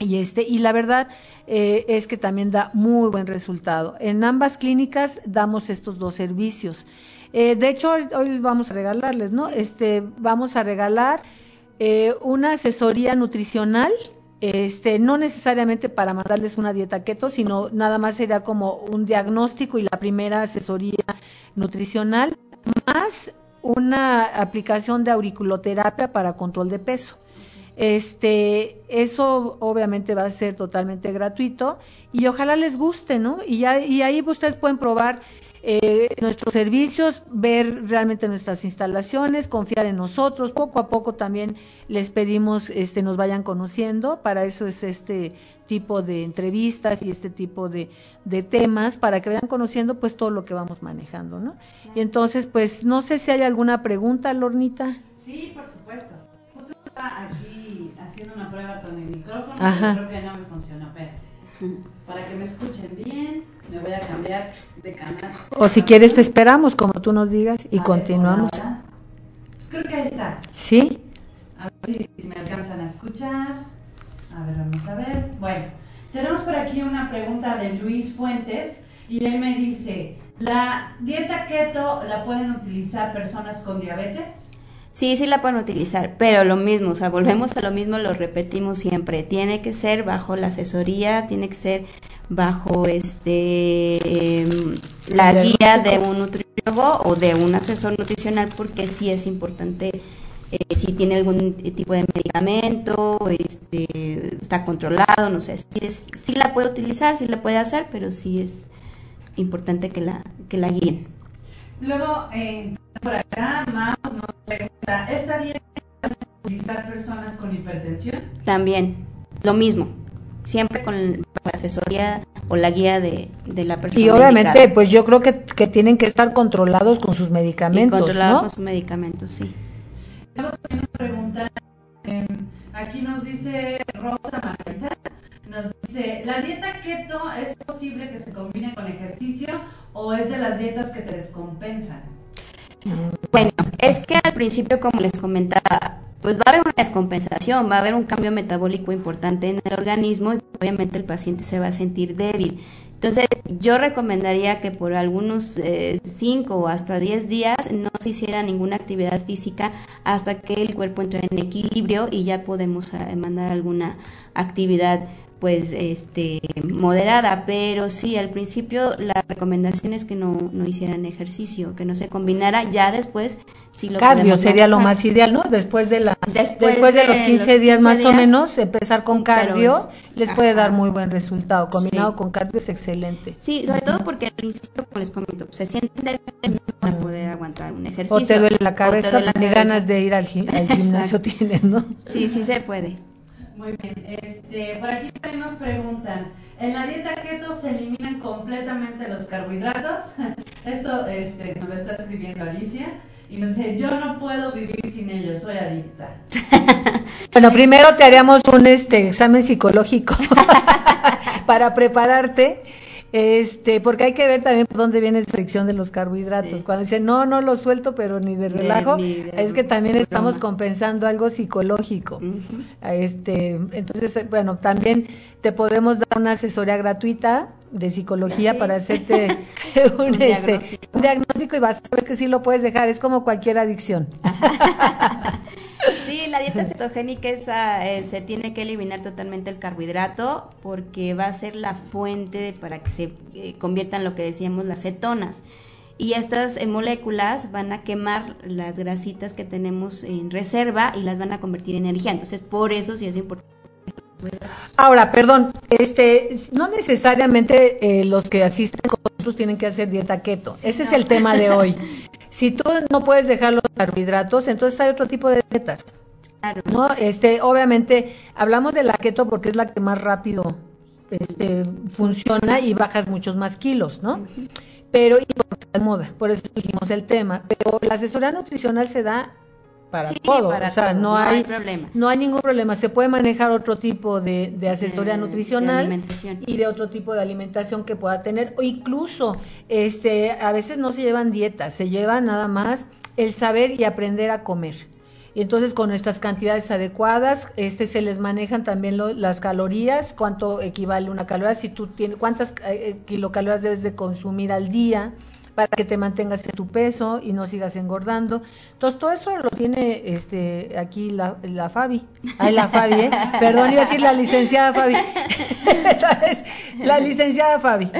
y este y la verdad eh, es que también da muy buen resultado. En ambas clínicas damos estos dos servicios. Eh, de hecho, hoy, vamos a regalarles, ¿no? Este, vamos a regalar eh, una asesoría nutricional, este, no necesariamente para mandarles una dieta keto, sino nada más sería como un diagnóstico y la primera asesoría nutricional, más una aplicación de auriculoterapia para control de peso. Este, eso obviamente va a ser totalmente gratuito y ojalá les guste, ¿no? Y, ya, y ahí ustedes pueden probar eh, nuestros servicios, ver realmente nuestras instalaciones, confiar en nosotros. Poco a poco también les pedimos este nos vayan conociendo. Para eso es este tipo de entrevistas y este tipo de, de temas para que vayan conociendo pues todo lo que vamos manejando, ¿no? Y entonces pues no sé si hay alguna pregunta, Lornita. Sí, por supuesto. Aquí haciendo una prueba con el micrófono, creo que no me funciona, pero para que me escuchen bien, me voy a cambiar de canal. O si quieres te esperamos, como tú nos digas, y continuamos. pues creo que ahí está. ¿Sí? A ver si me alcanzan a escuchar. A ver, vamos a ver. Bueno, tenemos por aquí una pregunta de Luis Fuentes y él me dice, ¿la dieta keto la pueden utilizar personas con diabetes? Sí, sí la pueden utilizar, pero lo mismo, o sea, volvemos a lo mismo, lo repetimos siempre, tiene que ser bajo la asesoría, tiene que ser bajo este em, la guía de un nutriólogo o de un asesor nutricional porque sí es importante eh, si tiene algún tipo de medicamento, este, está controlado, no sé, sí, es, sí la puede utilizar, sí la puede hacer, pero sí es importante que la, que la guíen. Luego, eh, por acá, Mau nos pregunta, ¿esta dieta utilizar personas con hipertensión? También, lo mismo. Siempre con la asesoría o la guía de, de la persona. Y obviamente, pues yo creo que, que, tienen que estar controlados con sus medicamentos. Y controlados ¿no? con sus medicamentos, sí. Luego también nos preguntan, eh, aquí nos dice Rosa Margarita, nos dice, ¿la dieta keto es posible que se combine con ejercicio o es de las dietas que te descompensan? Bueno, es que al principio, como les comentaba, pues va a haber una descompensación, va a haber un cambio metabólico importante en el organismo y obviamente el paciente se va a sentir débil. Entonces, yo recomendaría que por algunos 5 o hasta 10 días no se hiciera ninguna actividad física hasta que el cuerpo entre en equilibrio y ya podemos mandar alguna actividad pues este moderada, pero sí, al principio la recomendación es que no, no hicieran ejercicio, que no se combinara, ya después sí lo cardio sería lo más ideal, ¿no? Después de la después, después de, los 15 días más días, o menos empezar con cardio les puede dar muy buen resultado, combinado sí. con cardio es excelente. Sí, sobre todo porque al principio como les comento, se sienten débiles no van a poder aguantar un ejercicio. O te duele la cabeza, ganas de ir al, gim al gimnasio tienes, ¿no? Sí, sí se puede. Muy bien, este, por aquí también nos preguntan, ¿en la dieta keto se eliminan completamente los carbohidratos? Esto este, nos lo está escribiendo Alicia y nos dice, yo no puedo vivir sin ellos, soy adicta. bueno, primero te haríamos un este, examen psicológico para prepararte este, porque hay que ver también por dónde viene esa adicción de los carbohidratos. Sí. Cuando dicen, no, no lo suelto, pero ni de relajo, ni de, es que también estamos compensando algo psicológico. Uh -huh. este, entonces, bueno, también te podemos dar una asesoría gratuita de psicología sí. para hacerte un, un, este, diagnóstico. un, diagnóstico. y vas a ver que sí lo puedes dejar. Es como cualquier adicción. Sí, la dieta cetogénica esa, eh, se tiene que eliminar totalmente el carbohidrato porque va a ser la fuente para que se eh, conviertan lo que decíamos las cetonas. Y estas eh, moléculas van a quemar las grasitas que tenemos en reserva y las van a convertir en energía. Entonces, por eso sí es importante. Ahora, perdón, este, no necesariamente eh, los que asisten con nosotros tienen que hacer dieta keto. Sí, Ese no. es el tema de hoy. Si tú no puedes dejar los carbohidratos, entonces hay otro tipo de dietas. Claro. ¿no? Este, obviamente, hablamos de la keto porque es la que más rápido este, funciona y bajas muchos más kilos, ¿no? Uh -huh. Pero, y de moda, por eso dijimos el tema. Pero la asesoría nutricional se da para sí, todo, para o sea, todo. no, no hay, problema. no hay ningún problema, se puede manejar otro tipo de, de asesoría de, nutricional de y de otro tipo de alimentación que pueda tener, o incluso, este, a veces no se llevan dietas, se lleva nada más el saber y aprender a comer. Y entonces con nuestras cantidades adecuadas, este se les manejan también lo, las calorías, cuánto equivale una caloría, si tú tienes cuántas eh, kilocalorías debes de consumir al día, para que te mantengas en tu peso y no sigas engordando. Entonces, todo eso lo tiene este aquí la, la Fabi. Ay, la Fabi, ¿eh? Perdón, iba a decir la licenciada Fabi. la licenciada Fabi. Muy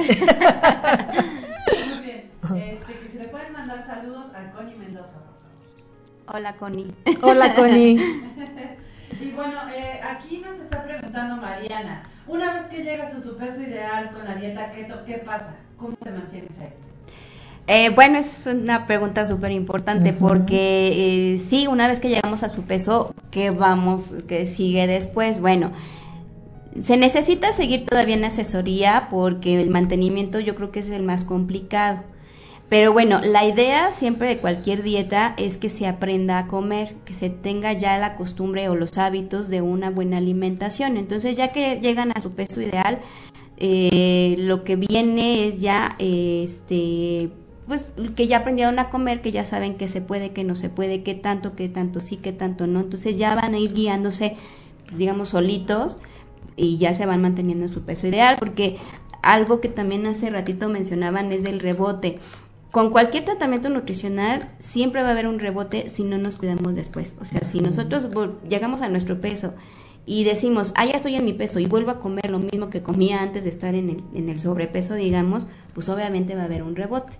bien. Este, que si le pueden mandar saludos a Connie Mendoza. Hola, Connie. Hola, Connie. y bueno, eh, aquí nos está preguntando Mariana. Una vez que llegas a tu peso ideal con la dieta keto, ¿qué pasa? ¿Cómo te mantienes ahí? Eh, bueno, es una pregunta súper importante uh -huh. porque eh, sí, una vez que llegamos a su peso, ¿qué vamos, qué sigue después? Bueno, se necesita seguir todavía en asesoría porque el mantenimiento yo creo que es el más complicado. Pero bueno, la idea siempre de cualquier dieta es que se aprenda a comer, que se tenga ya la costumbre o los hábitos de una buena alimentación. Entonces, ya que llegan a su peso ideal, eh, lo que viene es ya este pues que ya aprendieron a comer, que ya saben que se puede, que no se puede, qué tanto, qué tanto sí, qué tanto no. Entonces ya van a ir guiándose, digamos, solitos y ya se van manteniendo en su peso ideal, porque algo que también hace ratito mencionaban es el rebote. Con cualquier tratamiento nutricional siempre va a haber un rebote si no nos cuidamos después. O sea, si nosotros llegamos a nuestro peso y decimos, ah, ya estoy en mi peso y vuelvo a comer lo mismo que comía antes de estar en el, en el sobrepeso, digamos, pues obviamente va a haber un rebote.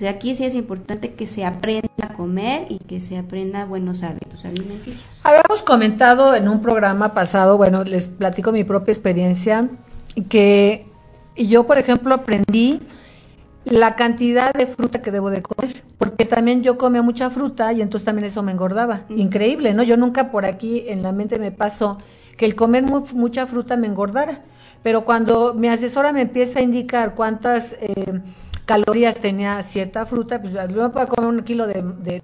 Entonces aquí sí es importante que se aprenda a comer y que se aprenda buenos hábitos alimenticios. Habíamos comentado en un programa pasado, bueno, les platico mi propia experiencia, que yo, por ejemplo, aprendí la cantidad de fruta que debo de comer, porque también yo comía mucha fruta y entonces también eso me engordaba. Increíble, ¿no? Yo nunca por aquí en la mente me pasó que el comer mu mucha fruta me engordara pero cuando mi asesora me empieza a indicar cuántas eh, calorías tenía cierta fruta, pues yo me comer un kilo de,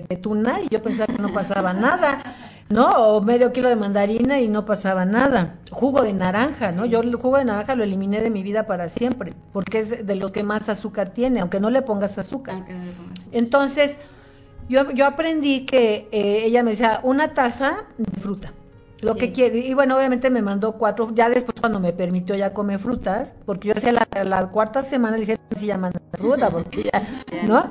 de tuna y yo pensaba que no pasaba nada. ¿no? O medio kilo de mandarina y no pasaba nada. Jugo de naranja, ¿no? Yo el jugo de naranja lo eliminé de mi vida para siempre, porque es de los que más azúcar tiene, aunque no le pongas azúcar. Entonces, yo, yo aprendí que eh, ella me decía, una taza de fruta lo que quiere. Y bueno, obviamente me mandó cuatro, ya después cuando me permitió ya comer frutas, porque yo hacía la, cuarta semana, le dije, si ya manda fruta, porque ya, ¿no?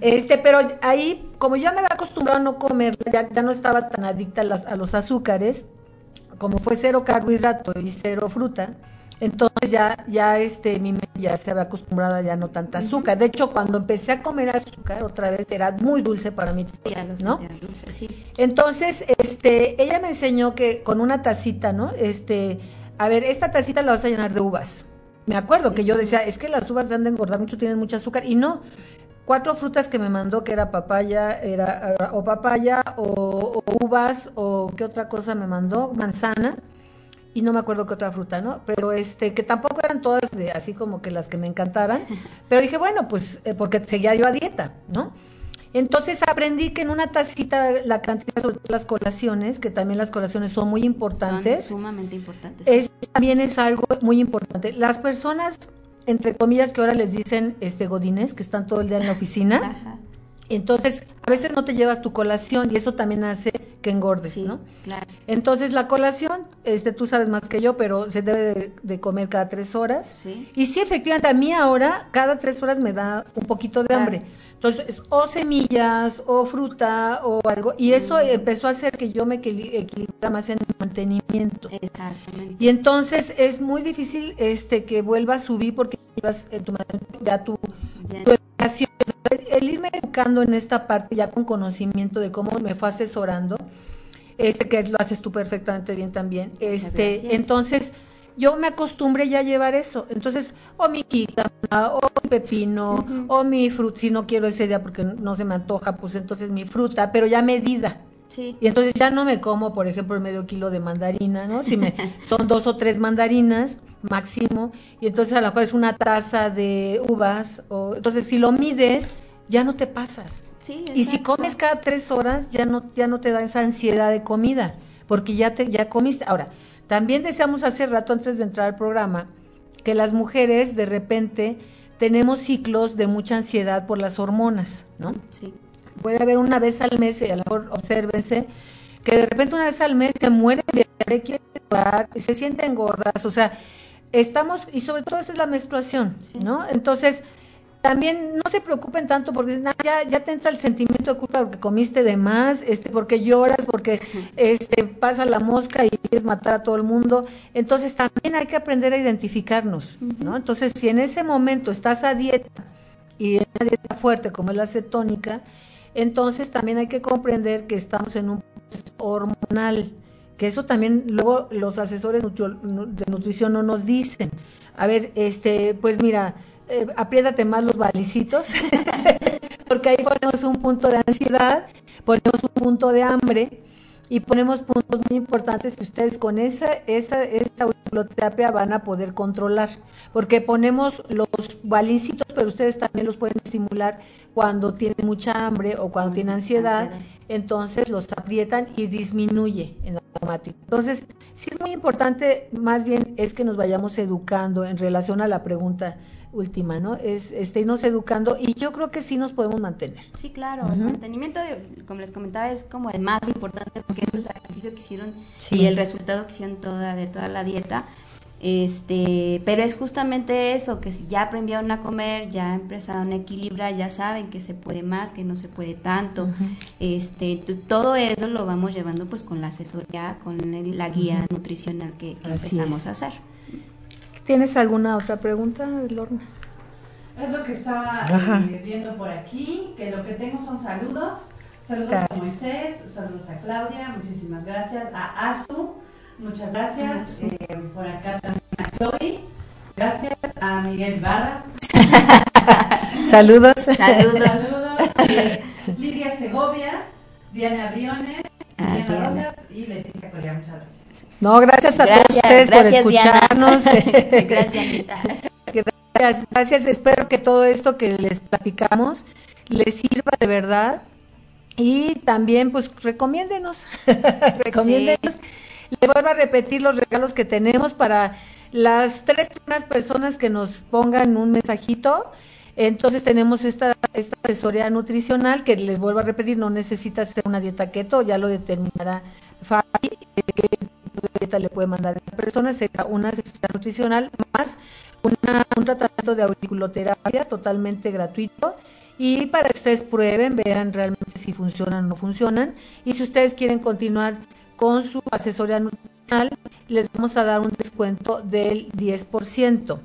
Este, pero ahí, como ya me había acostumbrado a no comer, ya, ya no estaba tan adicta a, a los azúcares, como fue cero carbohidrato y cero fruta, entonces ya, ya este, mi mente ya se había acostumbrado a ya no tanta azúcar. De hecho, cuando empecé a comer azúcar, otra vez era muy dulce para mí, ¿no? Entonces, este, ella me enseñó que con una tacita, ¿no? Este, a ver, esta tacita la vas a llenar de uvas. Me acuerdo que yo decía, es que las uvas dan de engordar mucho, tienen mucho azúcar. Y no, cuatro frutas que me mandó, que era papaya, era o papaya, o, o uvas, o qué otra cosa me mandó, manzana y no me acuerdo qué otra fruta, ¿no? Pero este, que tampoco eran todas de, así como que las que me encantaran, pero dije, bueno, pues eh, porque seguía yo a dieta, ¿no? Entonces aprendí que en una tacita la cantidad de las colaciones, que también las colaciones son muy importantes. Son sumamente importantes. Es, también es algo muy importante. Las personas, entre comillas, que ahora les dicen este godines, que están todo el día en la oficina, entonces a veces no te llevas tu colación y eso también hace que engordes, ¿no? Claro. Entonces la colación, este, tú sabes más que yo, pero se debe de, comer cada tres horas. Sí. Y sí, efectivamente, a mí ahora cada tres horas me da un poquito de hambre. Entonces, o semillas, o fruta, o algo. Y eso mm. empezó a hacer que yo me equilibrara más en el mantenimiento. Exactamente. Y entonces es muy difícil este que vuelva a subir porque llevas eh, tu, ya tu, tu educación el irme educando en esta parte ya con conocimiento de cómo me fue asesorando, este que lo haces tú perfectamente bien también, este, entonces yo me acostumbré ya a llevar eso. Entonces, o mi quita, o mi pepino, o mi fruta, si no quiero ese día porque no se me antoja, pues entonces mi fruta, pero ya medida. Sí. Y entonces ya no me como, por ejemplo, el medio kilo de mandarina, ¿no? Si me son dos o tres mandarinas máximo, y entonces a lo mejor es una taza de uvas, o entonces si lo mides, ya no te pasas. y si comes cada tres horas, ya no, ya no te da esa ansiedad de comida, porque ya, te, ya comiste. Ahora, también deseamos hace rato, antes de entrar al programa, que las mujeres de repente tenemos ciclos de mucha ansiedad por las hormonas, ¿no? Sí. Puede haber una vez al mes, y a lo mejor obsérvense, que de repente una vez al mes se muere de quiere y se sienten gordas, o sea, estamos, y sobre todo esa es la menstruación, ¿no? Entonces, también no se preocupen tanto porque ya, ya te entra el sentimiento de culpa porque comiste de más, este, porque lloras, porque este, pasa la mosca y quieres matar a todo el mundo. Entonces también hay que aprender a identificarnos, ¿no? Entonces si en ese momento estás a dieta y en una dieta fuerte como es la cetónica, entonces también hay que comprender que estamos en un proceso hormonal, que eso también luego los asesores de nutrición no nos dicen. A ver, este, pues mira, eh, apriétate más los balicitos, porque ahí ponemos un punto de ansiedad, ponemos un punto de hambre y ponemos puntos muy importantes que ustedes con esa, esa, esa van a poder controlar, porque ponemos los balicitos, pero ustedes también los pueden estimular cuando tienen mucha hambre o cuando tienen ansiedad, entonces los aprietan y disminuye en automático. Entonces, sí es muy importante, más bien es que nos vayamos educando en relación a la pregunta última, ¿no? Es este, irnos educando y yo creo que sí nos podemos mantener. Sí, claro, el mantenimiento, como les comentaba, es como el más importante porque es el sacrificio que hicieron y el resultado que hicieron toda, de toda la dieta. Este, pero es justamente eso, que si ya aprendieron a comer, ya empezaron a equilibrar, ya saben que se puede más, que no se puede tanto. Este, todo eso lo vamos llevando pues con la asesoría, con la guía nutricional que, empezamos a hacer. ¿Tienes alguna otra pregunta, Lorna? Es lo que estaba eh, viendo por aquí, que lo que tengo son saludos. Saludos a Moisés, saludos a Claudia, muchísimas gracias. A Azu, muchas gracias. Eh, por acá también a Chloe, gracias. A Miguel Barra. saludos. Saludos. saludos. Eh, Lidia Segovia, Diana Briones, Rosas y Leticia Coria, muchas gracias. No, gracias a todos ustedes por escucharnos. gracias, Anita. Gracias, gracias. Espero que todo esto que les platicamos les sirva de verdad. Y también, pues, recomiéndenos. recomiéndenos. Le vuelvo a repetir los regalos que tenemos para las tres primeras personas que nos pongan un mensajito. Entonces tenemos esta, esta asesoría nutricional que les vuelvo a repetir, no necesita ser una dieta keto, ya lo determinará Fabi, qué dieta le puede mandar a la persona, será una asesoría nutricional más un tratamiento de auriculoterapia totalmente gratuito y para que ustedes prueben, vean realmente si funcionan o no funcionan y si ustedes quieren continuar con su asesoría nutricional, les vamos a dar un descuento del 10%.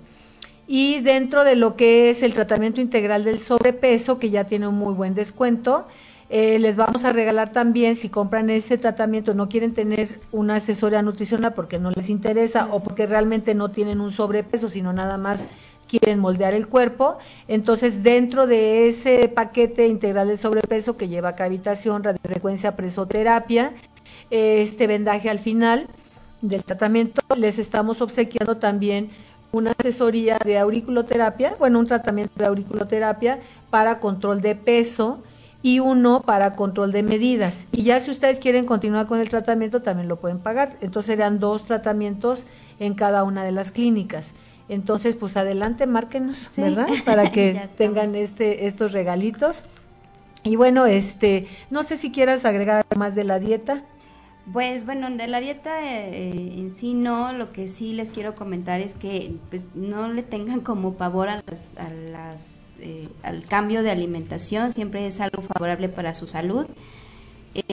Y dentro de lo que es el tratamiento integral del sobrepeso, que ya tiene un muy buen descuento, eh, les vamos a regalar también, si compran ese tratamiento, no quieren tener una asesoría nutricional porque no les interesa o porque realmente no tienen un sobrepeso, sino nada más quieren moldear el cuerpo. Entonces, dentro de ese paquete integral del sobrepeso que lleva cavitación, radiofrecuencia, presoterapia, este vendaje al final del tratamiento, les estamos obsequiando también una asesoría de auriculoterapia, bueno, un tratamiento de auriculoterapia para control de peso y uno para control de medidas. Y ya si ustedes quieren continuar con el tratamiento, también lo pueden pagar. Entonces serán dos tratamientos en cada una de las clínicas. Entonces, pues adelante, márquenos, ¿verdad? Para que tengan este estos regalitos. Y bueno, este, no sé si quieras agregar más de la dieta. Pues bueno, de la dieta eh, en sí no, lo que sí les quiero comentar es que pues no le tengan como pavor a las, a las eh, al cambio de alimentación, siempre es algo favorable para su salud.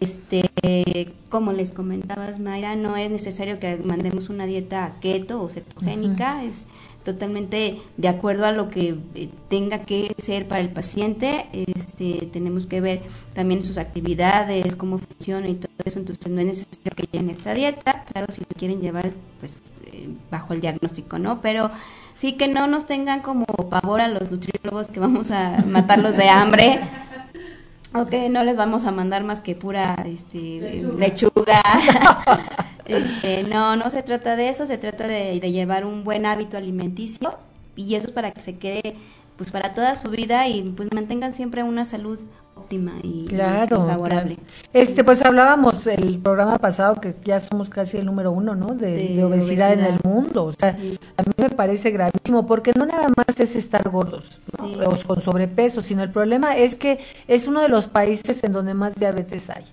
Este, como les comentabas Mayra, no es necesario que mandemos una dieta keto o cetogénica, es totalmente de acuerdo a lo que eh, tenga que ser para el paciente. Este, tenemos que ver también sus actividades, cómo funciona y todo eso. Entonces no es necesario que lleven esta dieta. Claro, si lo quieren llevar, pues eh, bajo el diagnóstico, ¿no? Pero sí que no nos tengan como pavor a los nutriólogos que vamos a matarlos de hambre. Ok, no les vamos a mandar más que pura este, lechuga. Este, no, no se trata de eso, se trata de, llevar un buen hábito alimenticio y eso es para que se quede pues para toda su vida y pues mantengan siempre una salud óptima y, claro, favorable. Este, pues hablábamos el programa pasado que ya somos casi el número uno, ¿no? De, obesidad, en el mundo. O sea, a mí me parece gravísimo porque no nada más es estar gordos o con sobrepeso, sino el problema es que es uno de los países en donde más diabetes hay.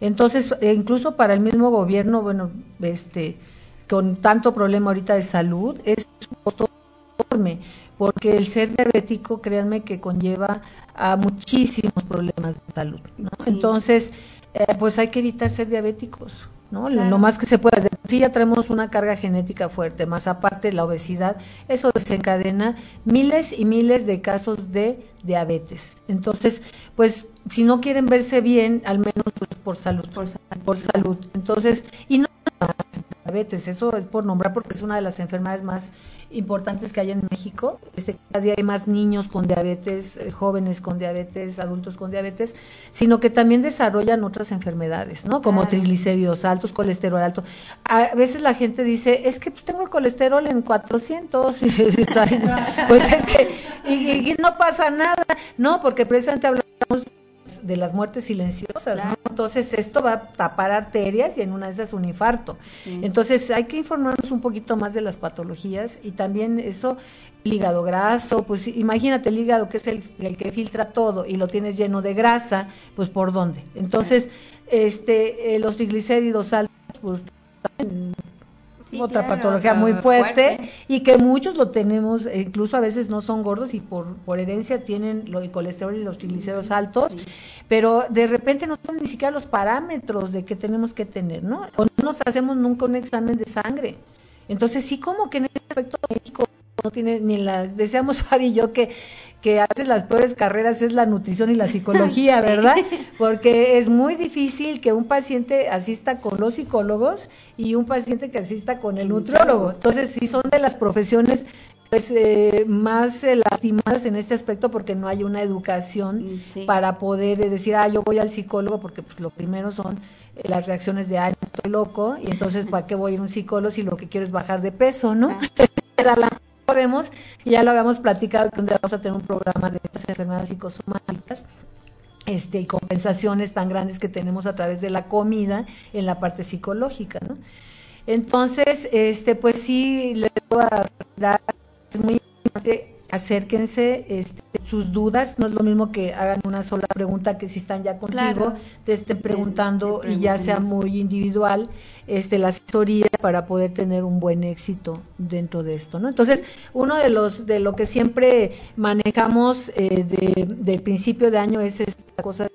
Entonces, e incluso para el mismo gobierno, bueno, este, con tanto problema ahorita de salud, es un costo enorme, porque el ser diabético, créanme que conlleva a muchísimos problemas de salud. ¿no? Entonces, eh, pues hay que evitar ser diabéticos. ¿no? Lo más que se pueda. Si ya traemos una carga genética fuerte, más aparte la obesidad, eso desencadena miles y miles de casos de diabetes. Entonces, pues si no quieren verse bien, al menos pues, por salud, por, por salud. Entonces, y no diabetes, eso es por nombrar porque es una de las enfermedades más importantes que hay en México. Este, cada día hay más niños con diabetes, eh, jóvenes con diabetes, adultos con diabetes, sino que también desarrollan otras enfermedades, ¿no? Como triglicéridos altos, colesterol alto. A veces la gente dice, es que tengo el colesterol en 400, pues es que, y no pasa nada, no, porque precisamente hablamos de las muertes silenciosas, ¿no? Entonces esto va a tapar arterias y en una de esas un infarto. Entonces hay que informarnos un poquito más de las patologías y también eso, el hígado graso, pues imagínate el hígado que es el, el que filtra todo y lo tienes lleno de grasa, pues por dónde. Entonces, este, eh, los triglicéridos altos, pues otra patología muy fuerte, y que muchos lo tenemos, e incluso a veces no son gordos y por, por herencia tienen lo, el colesterol y los triglicéridos altos, pero de repente no son ni siquiera los parámetros de que tenemos que tener, ¿no? O no nos hacemos nunca un examen de sangre. Entonces sí como que en ese aspecto México no tiene ni la, deseamos Fabi y yo que, que a veces las peores carreras es la nutrición y la psicología, ¿verdad? Porque es muy difícil que un paciente asista con los psicólogos y un paciente que asista con el nutriólogo. Entonces, sí son de las profesiones pues eh, más eh, lastimadas en este aspecto porque no hay una educación Mm, para poder eh, decir, ah, yo voy al psicólogo porque pues lo primero son las reacciones de, ay, estoy loco, y entonces, ¿para qué voy a un psicólogo si lo que quiero es bajar de peso, no? vemos, ya lo habíamos platicado que vamos a tener un programa de estas enfermedades psicosomáticas este, y compensaciones tan grandes que tenemos a través de la comida en la parte psicológica, ¿no? Entonces, este, pues sí, le voy a dar, es muy importante acérquense, este, sus dudas, no es lo mismo que hagan una sola pregunta que si están ya contigo, te estén preguntando y ya sea muy individual, este, la asesoría para poder tener un buen éxito dentro de esto, ¿no? Entonces, uno de los, de lo que siempre manejamos eh, de, del principio de año es esta cosa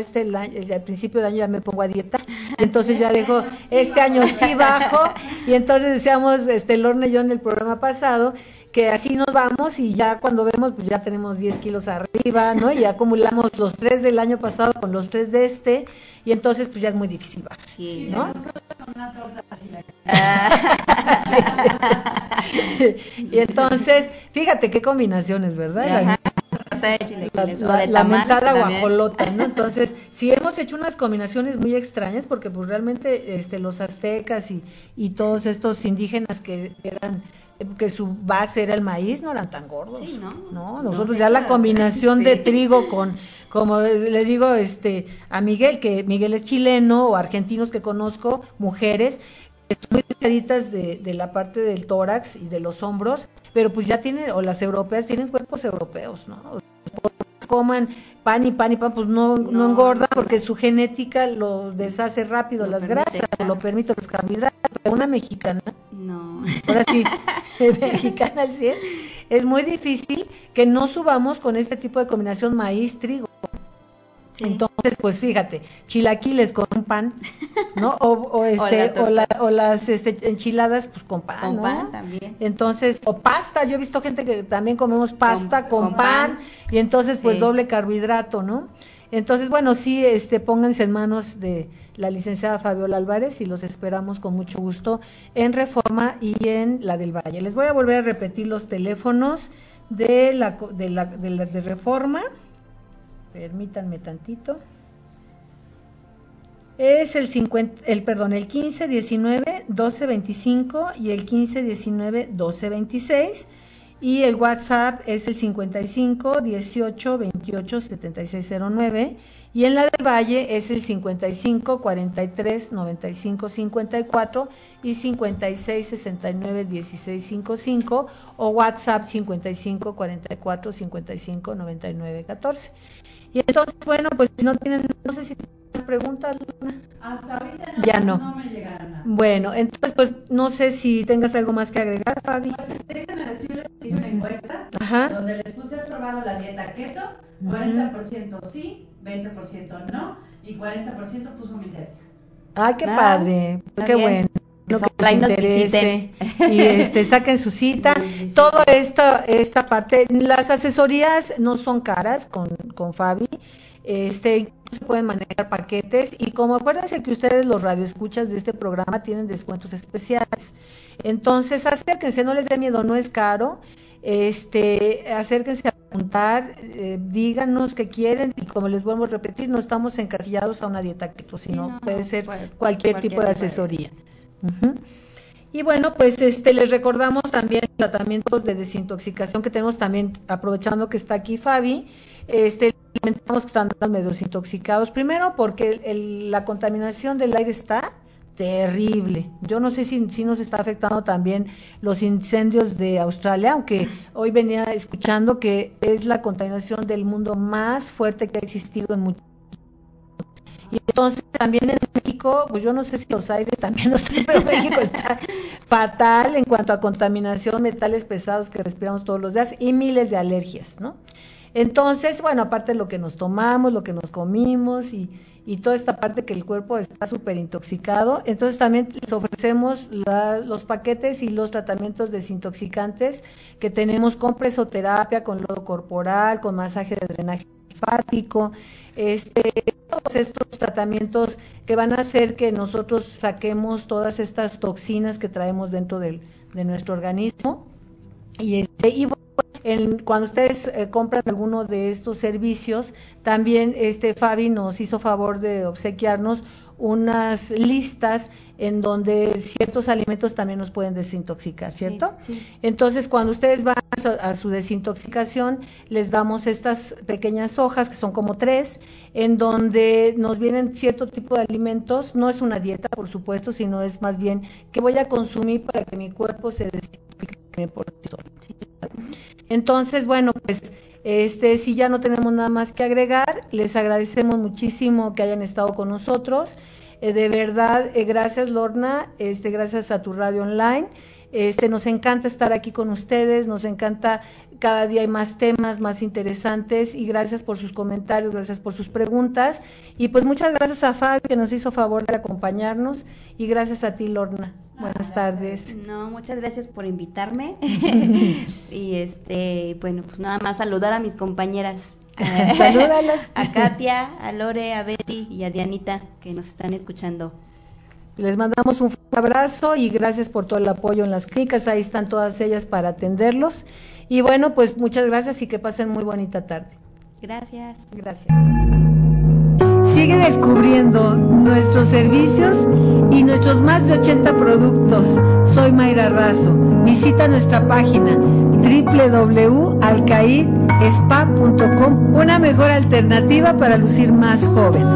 este el al principio de año ya me pongo a dieta, entonces ya dejo, este año sí bajo, y entonces decíamos, este, Lorne y yo en el programa pasado, que así nos vamos y ya cuando vemos, pues ya tenemos 10 kilos arriba, ¿no? Y acumulamos los tres del año pasado con los tres de este, y entonces pues ya es muy difícil bajar, ¿no? y entonces, fíjate qué combinaciones, ¿verdad? La, lamentada guajolota, ¿no? Entonces, sí hemos hecho unas combinaciones muy extrañas porque pues realmente este los aztecas y, y todos estos indígenas que eran que su base era el maíz, no eran tan gordos. Sí, ¿no? No, nosotros ya la combinación de trigo con, como le digo este a Miguel, que Miguel es chileno o argentinos que conozco, mujeres, muy delgaditas de, de la parte del tórax y de los hombros, pero pues ya tienen, o las europeas tienen cuerpos europeos, ¿no? Coman pan y pan y pan, pues no, no, engorda porque su genética lo deshace rápido, las grasas, lo permite los carbohidratos. Pero una mexicana, no. ahora sí, mexicana al 100, es muy difícil que no subamos con este tipo de combinación maíz-trigo. Entonces, pues fíjate, chilaquiles con pan, ¿no? O, este, o, la, o, las este, enchiladas, pues con pan, con ¿no? pan también. Entonces, o pasta, yo he visto gente que también comemos pasta con, con, pan, pan, y entonces, pues sí. doble carbohidrato, ¿no? Entonces, bueno, sí, este, pónganse en manos de la licenciada Fabiola Álvarez y los esperamos con mucho gusto en Reforma y en la del Valle. Les voy a volver a repetir los teléfonos de la de la de, la, de Reforma. Permítanme tantito. Es el 50, el perdón, el 15 19 12 25 y el 15 19 12 26 y el WhatsApp es el 55 18 28 76 09 y en la del Valle es el 55 43 95 54 y 56 69 16 55 o WhatsApp 55 44 55 99 14. Y entonces, bueno, pues si no tienen, no sé si tienen preguntas. Hasta ahorita no, ya no. no me llegaron. Bueno, entonces, pues no sé si tengas algo más que agregar, Fabi. Pues, déjenme decirles que hice una encuesta Ajá. donde les puse has probado la dieta keto, 40% sí, 20% no y 40% puso me interesa. Ay, qué Ah, padre, qué bien. bueno. Que que nos interese y este saquen su cita. Sí. Todo esta esta parte, las asesorías no son caras con, con Fabi. Este se pueden manejar paquetes y como acuérdense que ustedes los radioescuchas de este programa tienen descuentos especiales. Entonces, acérquense, no les dé miedo, no es caro. Este, acérquense a preguntar, eh, díganos qué quieren y como les vuelvo a repetir, no estamos encasillados a una dieta keto, sino no, puede ser puede- cualquier, cualquier tipo de tipo de- asesoría. Y bueno, pues este les recordamos también tratamientos de desintoxicación que tenemos también, aprovechando que está aquí Fabi, este lamentamos que están medio desintoxicados. Primero porque la contaminación del aire está terrible. Yo no sé si, si nos está afectando también los incendios de Australia, aunque hoy venía escuchando que es la contaminación del mundo más fuerte que ha existido en mucho y entonces también en México, pues yo no sé si los aires también los pero México está fatal en cuanto a contaminación, metales pesados que respiramos todos los días y miles de alergias, ¿no? Entonces, bueno, aparte de lo que nos tomamos, lo que nos comimos y, y toda esta parte que el cuerpo está súper intoxicado, entonces también les ofrecemos los paquetes y los tratamientos desintoxicantes que tenemos con presoterapia, con lodo corporal, con masaje de drenaje este, todos estos tratamientos que van a hacer que nosotros saquemos todas estas toxinas que traemos dentro del, de nuestro organismo. Y, este, y cuando ustedes eh, compran alguno de estos servicios, también este Fabi nos hizo favor de obsequiarnos unas listas en donde ciertos alimentos también nos pueden desintoxicar, ¿cierto? Entonces, cuando ustedes van a su, desintoxicación, les damos estas pequeñas hojas, que son como tres, en donde nos vienen cierto tipo de alimentos. No es una dieta, por supuesto, sino es más bien que voy a consumir para que mi cuerpo se desintoxique por sí solo. Entonces, bueno, pues este, si ya no tenemos nada más que agregar, les agradecemos muchísimo que hayan estado con nosotros. Eh, de verdad, eh, gracias Lorna, este, gracias a tu radio online. Este, nos encanta estar aquí con ustedes, nos encanta cada día hay más temas más interesantes y gracias por sus comentarios, gracias por sus preguntas y pues muchas gracias a Fabi que nos hizo favor de acompañarnos y gracias a ti Lorna. Buenas tardes. No, muchas gracias por invitarme y este, bueno, pues nada más saludar a mis compañeras. Salúdalas. A Katia, a Lore, a Betty y a Dianita que nos están escuchando. Les mandamos un abrazo y gracias por todo el apoyo en las clínicas. Ahí están todas ellas para atenderlos. Y bueno, pues muchas gracias y que pasen muy bonita tarde. Gracias. Gracias. Sigue descubriendo nuestros servicios y nuestros más de 80 productos. Soy Mayra Razo. Visita nuestra página www.alcaidespa.com, una mejor alternativa para lucir más joven.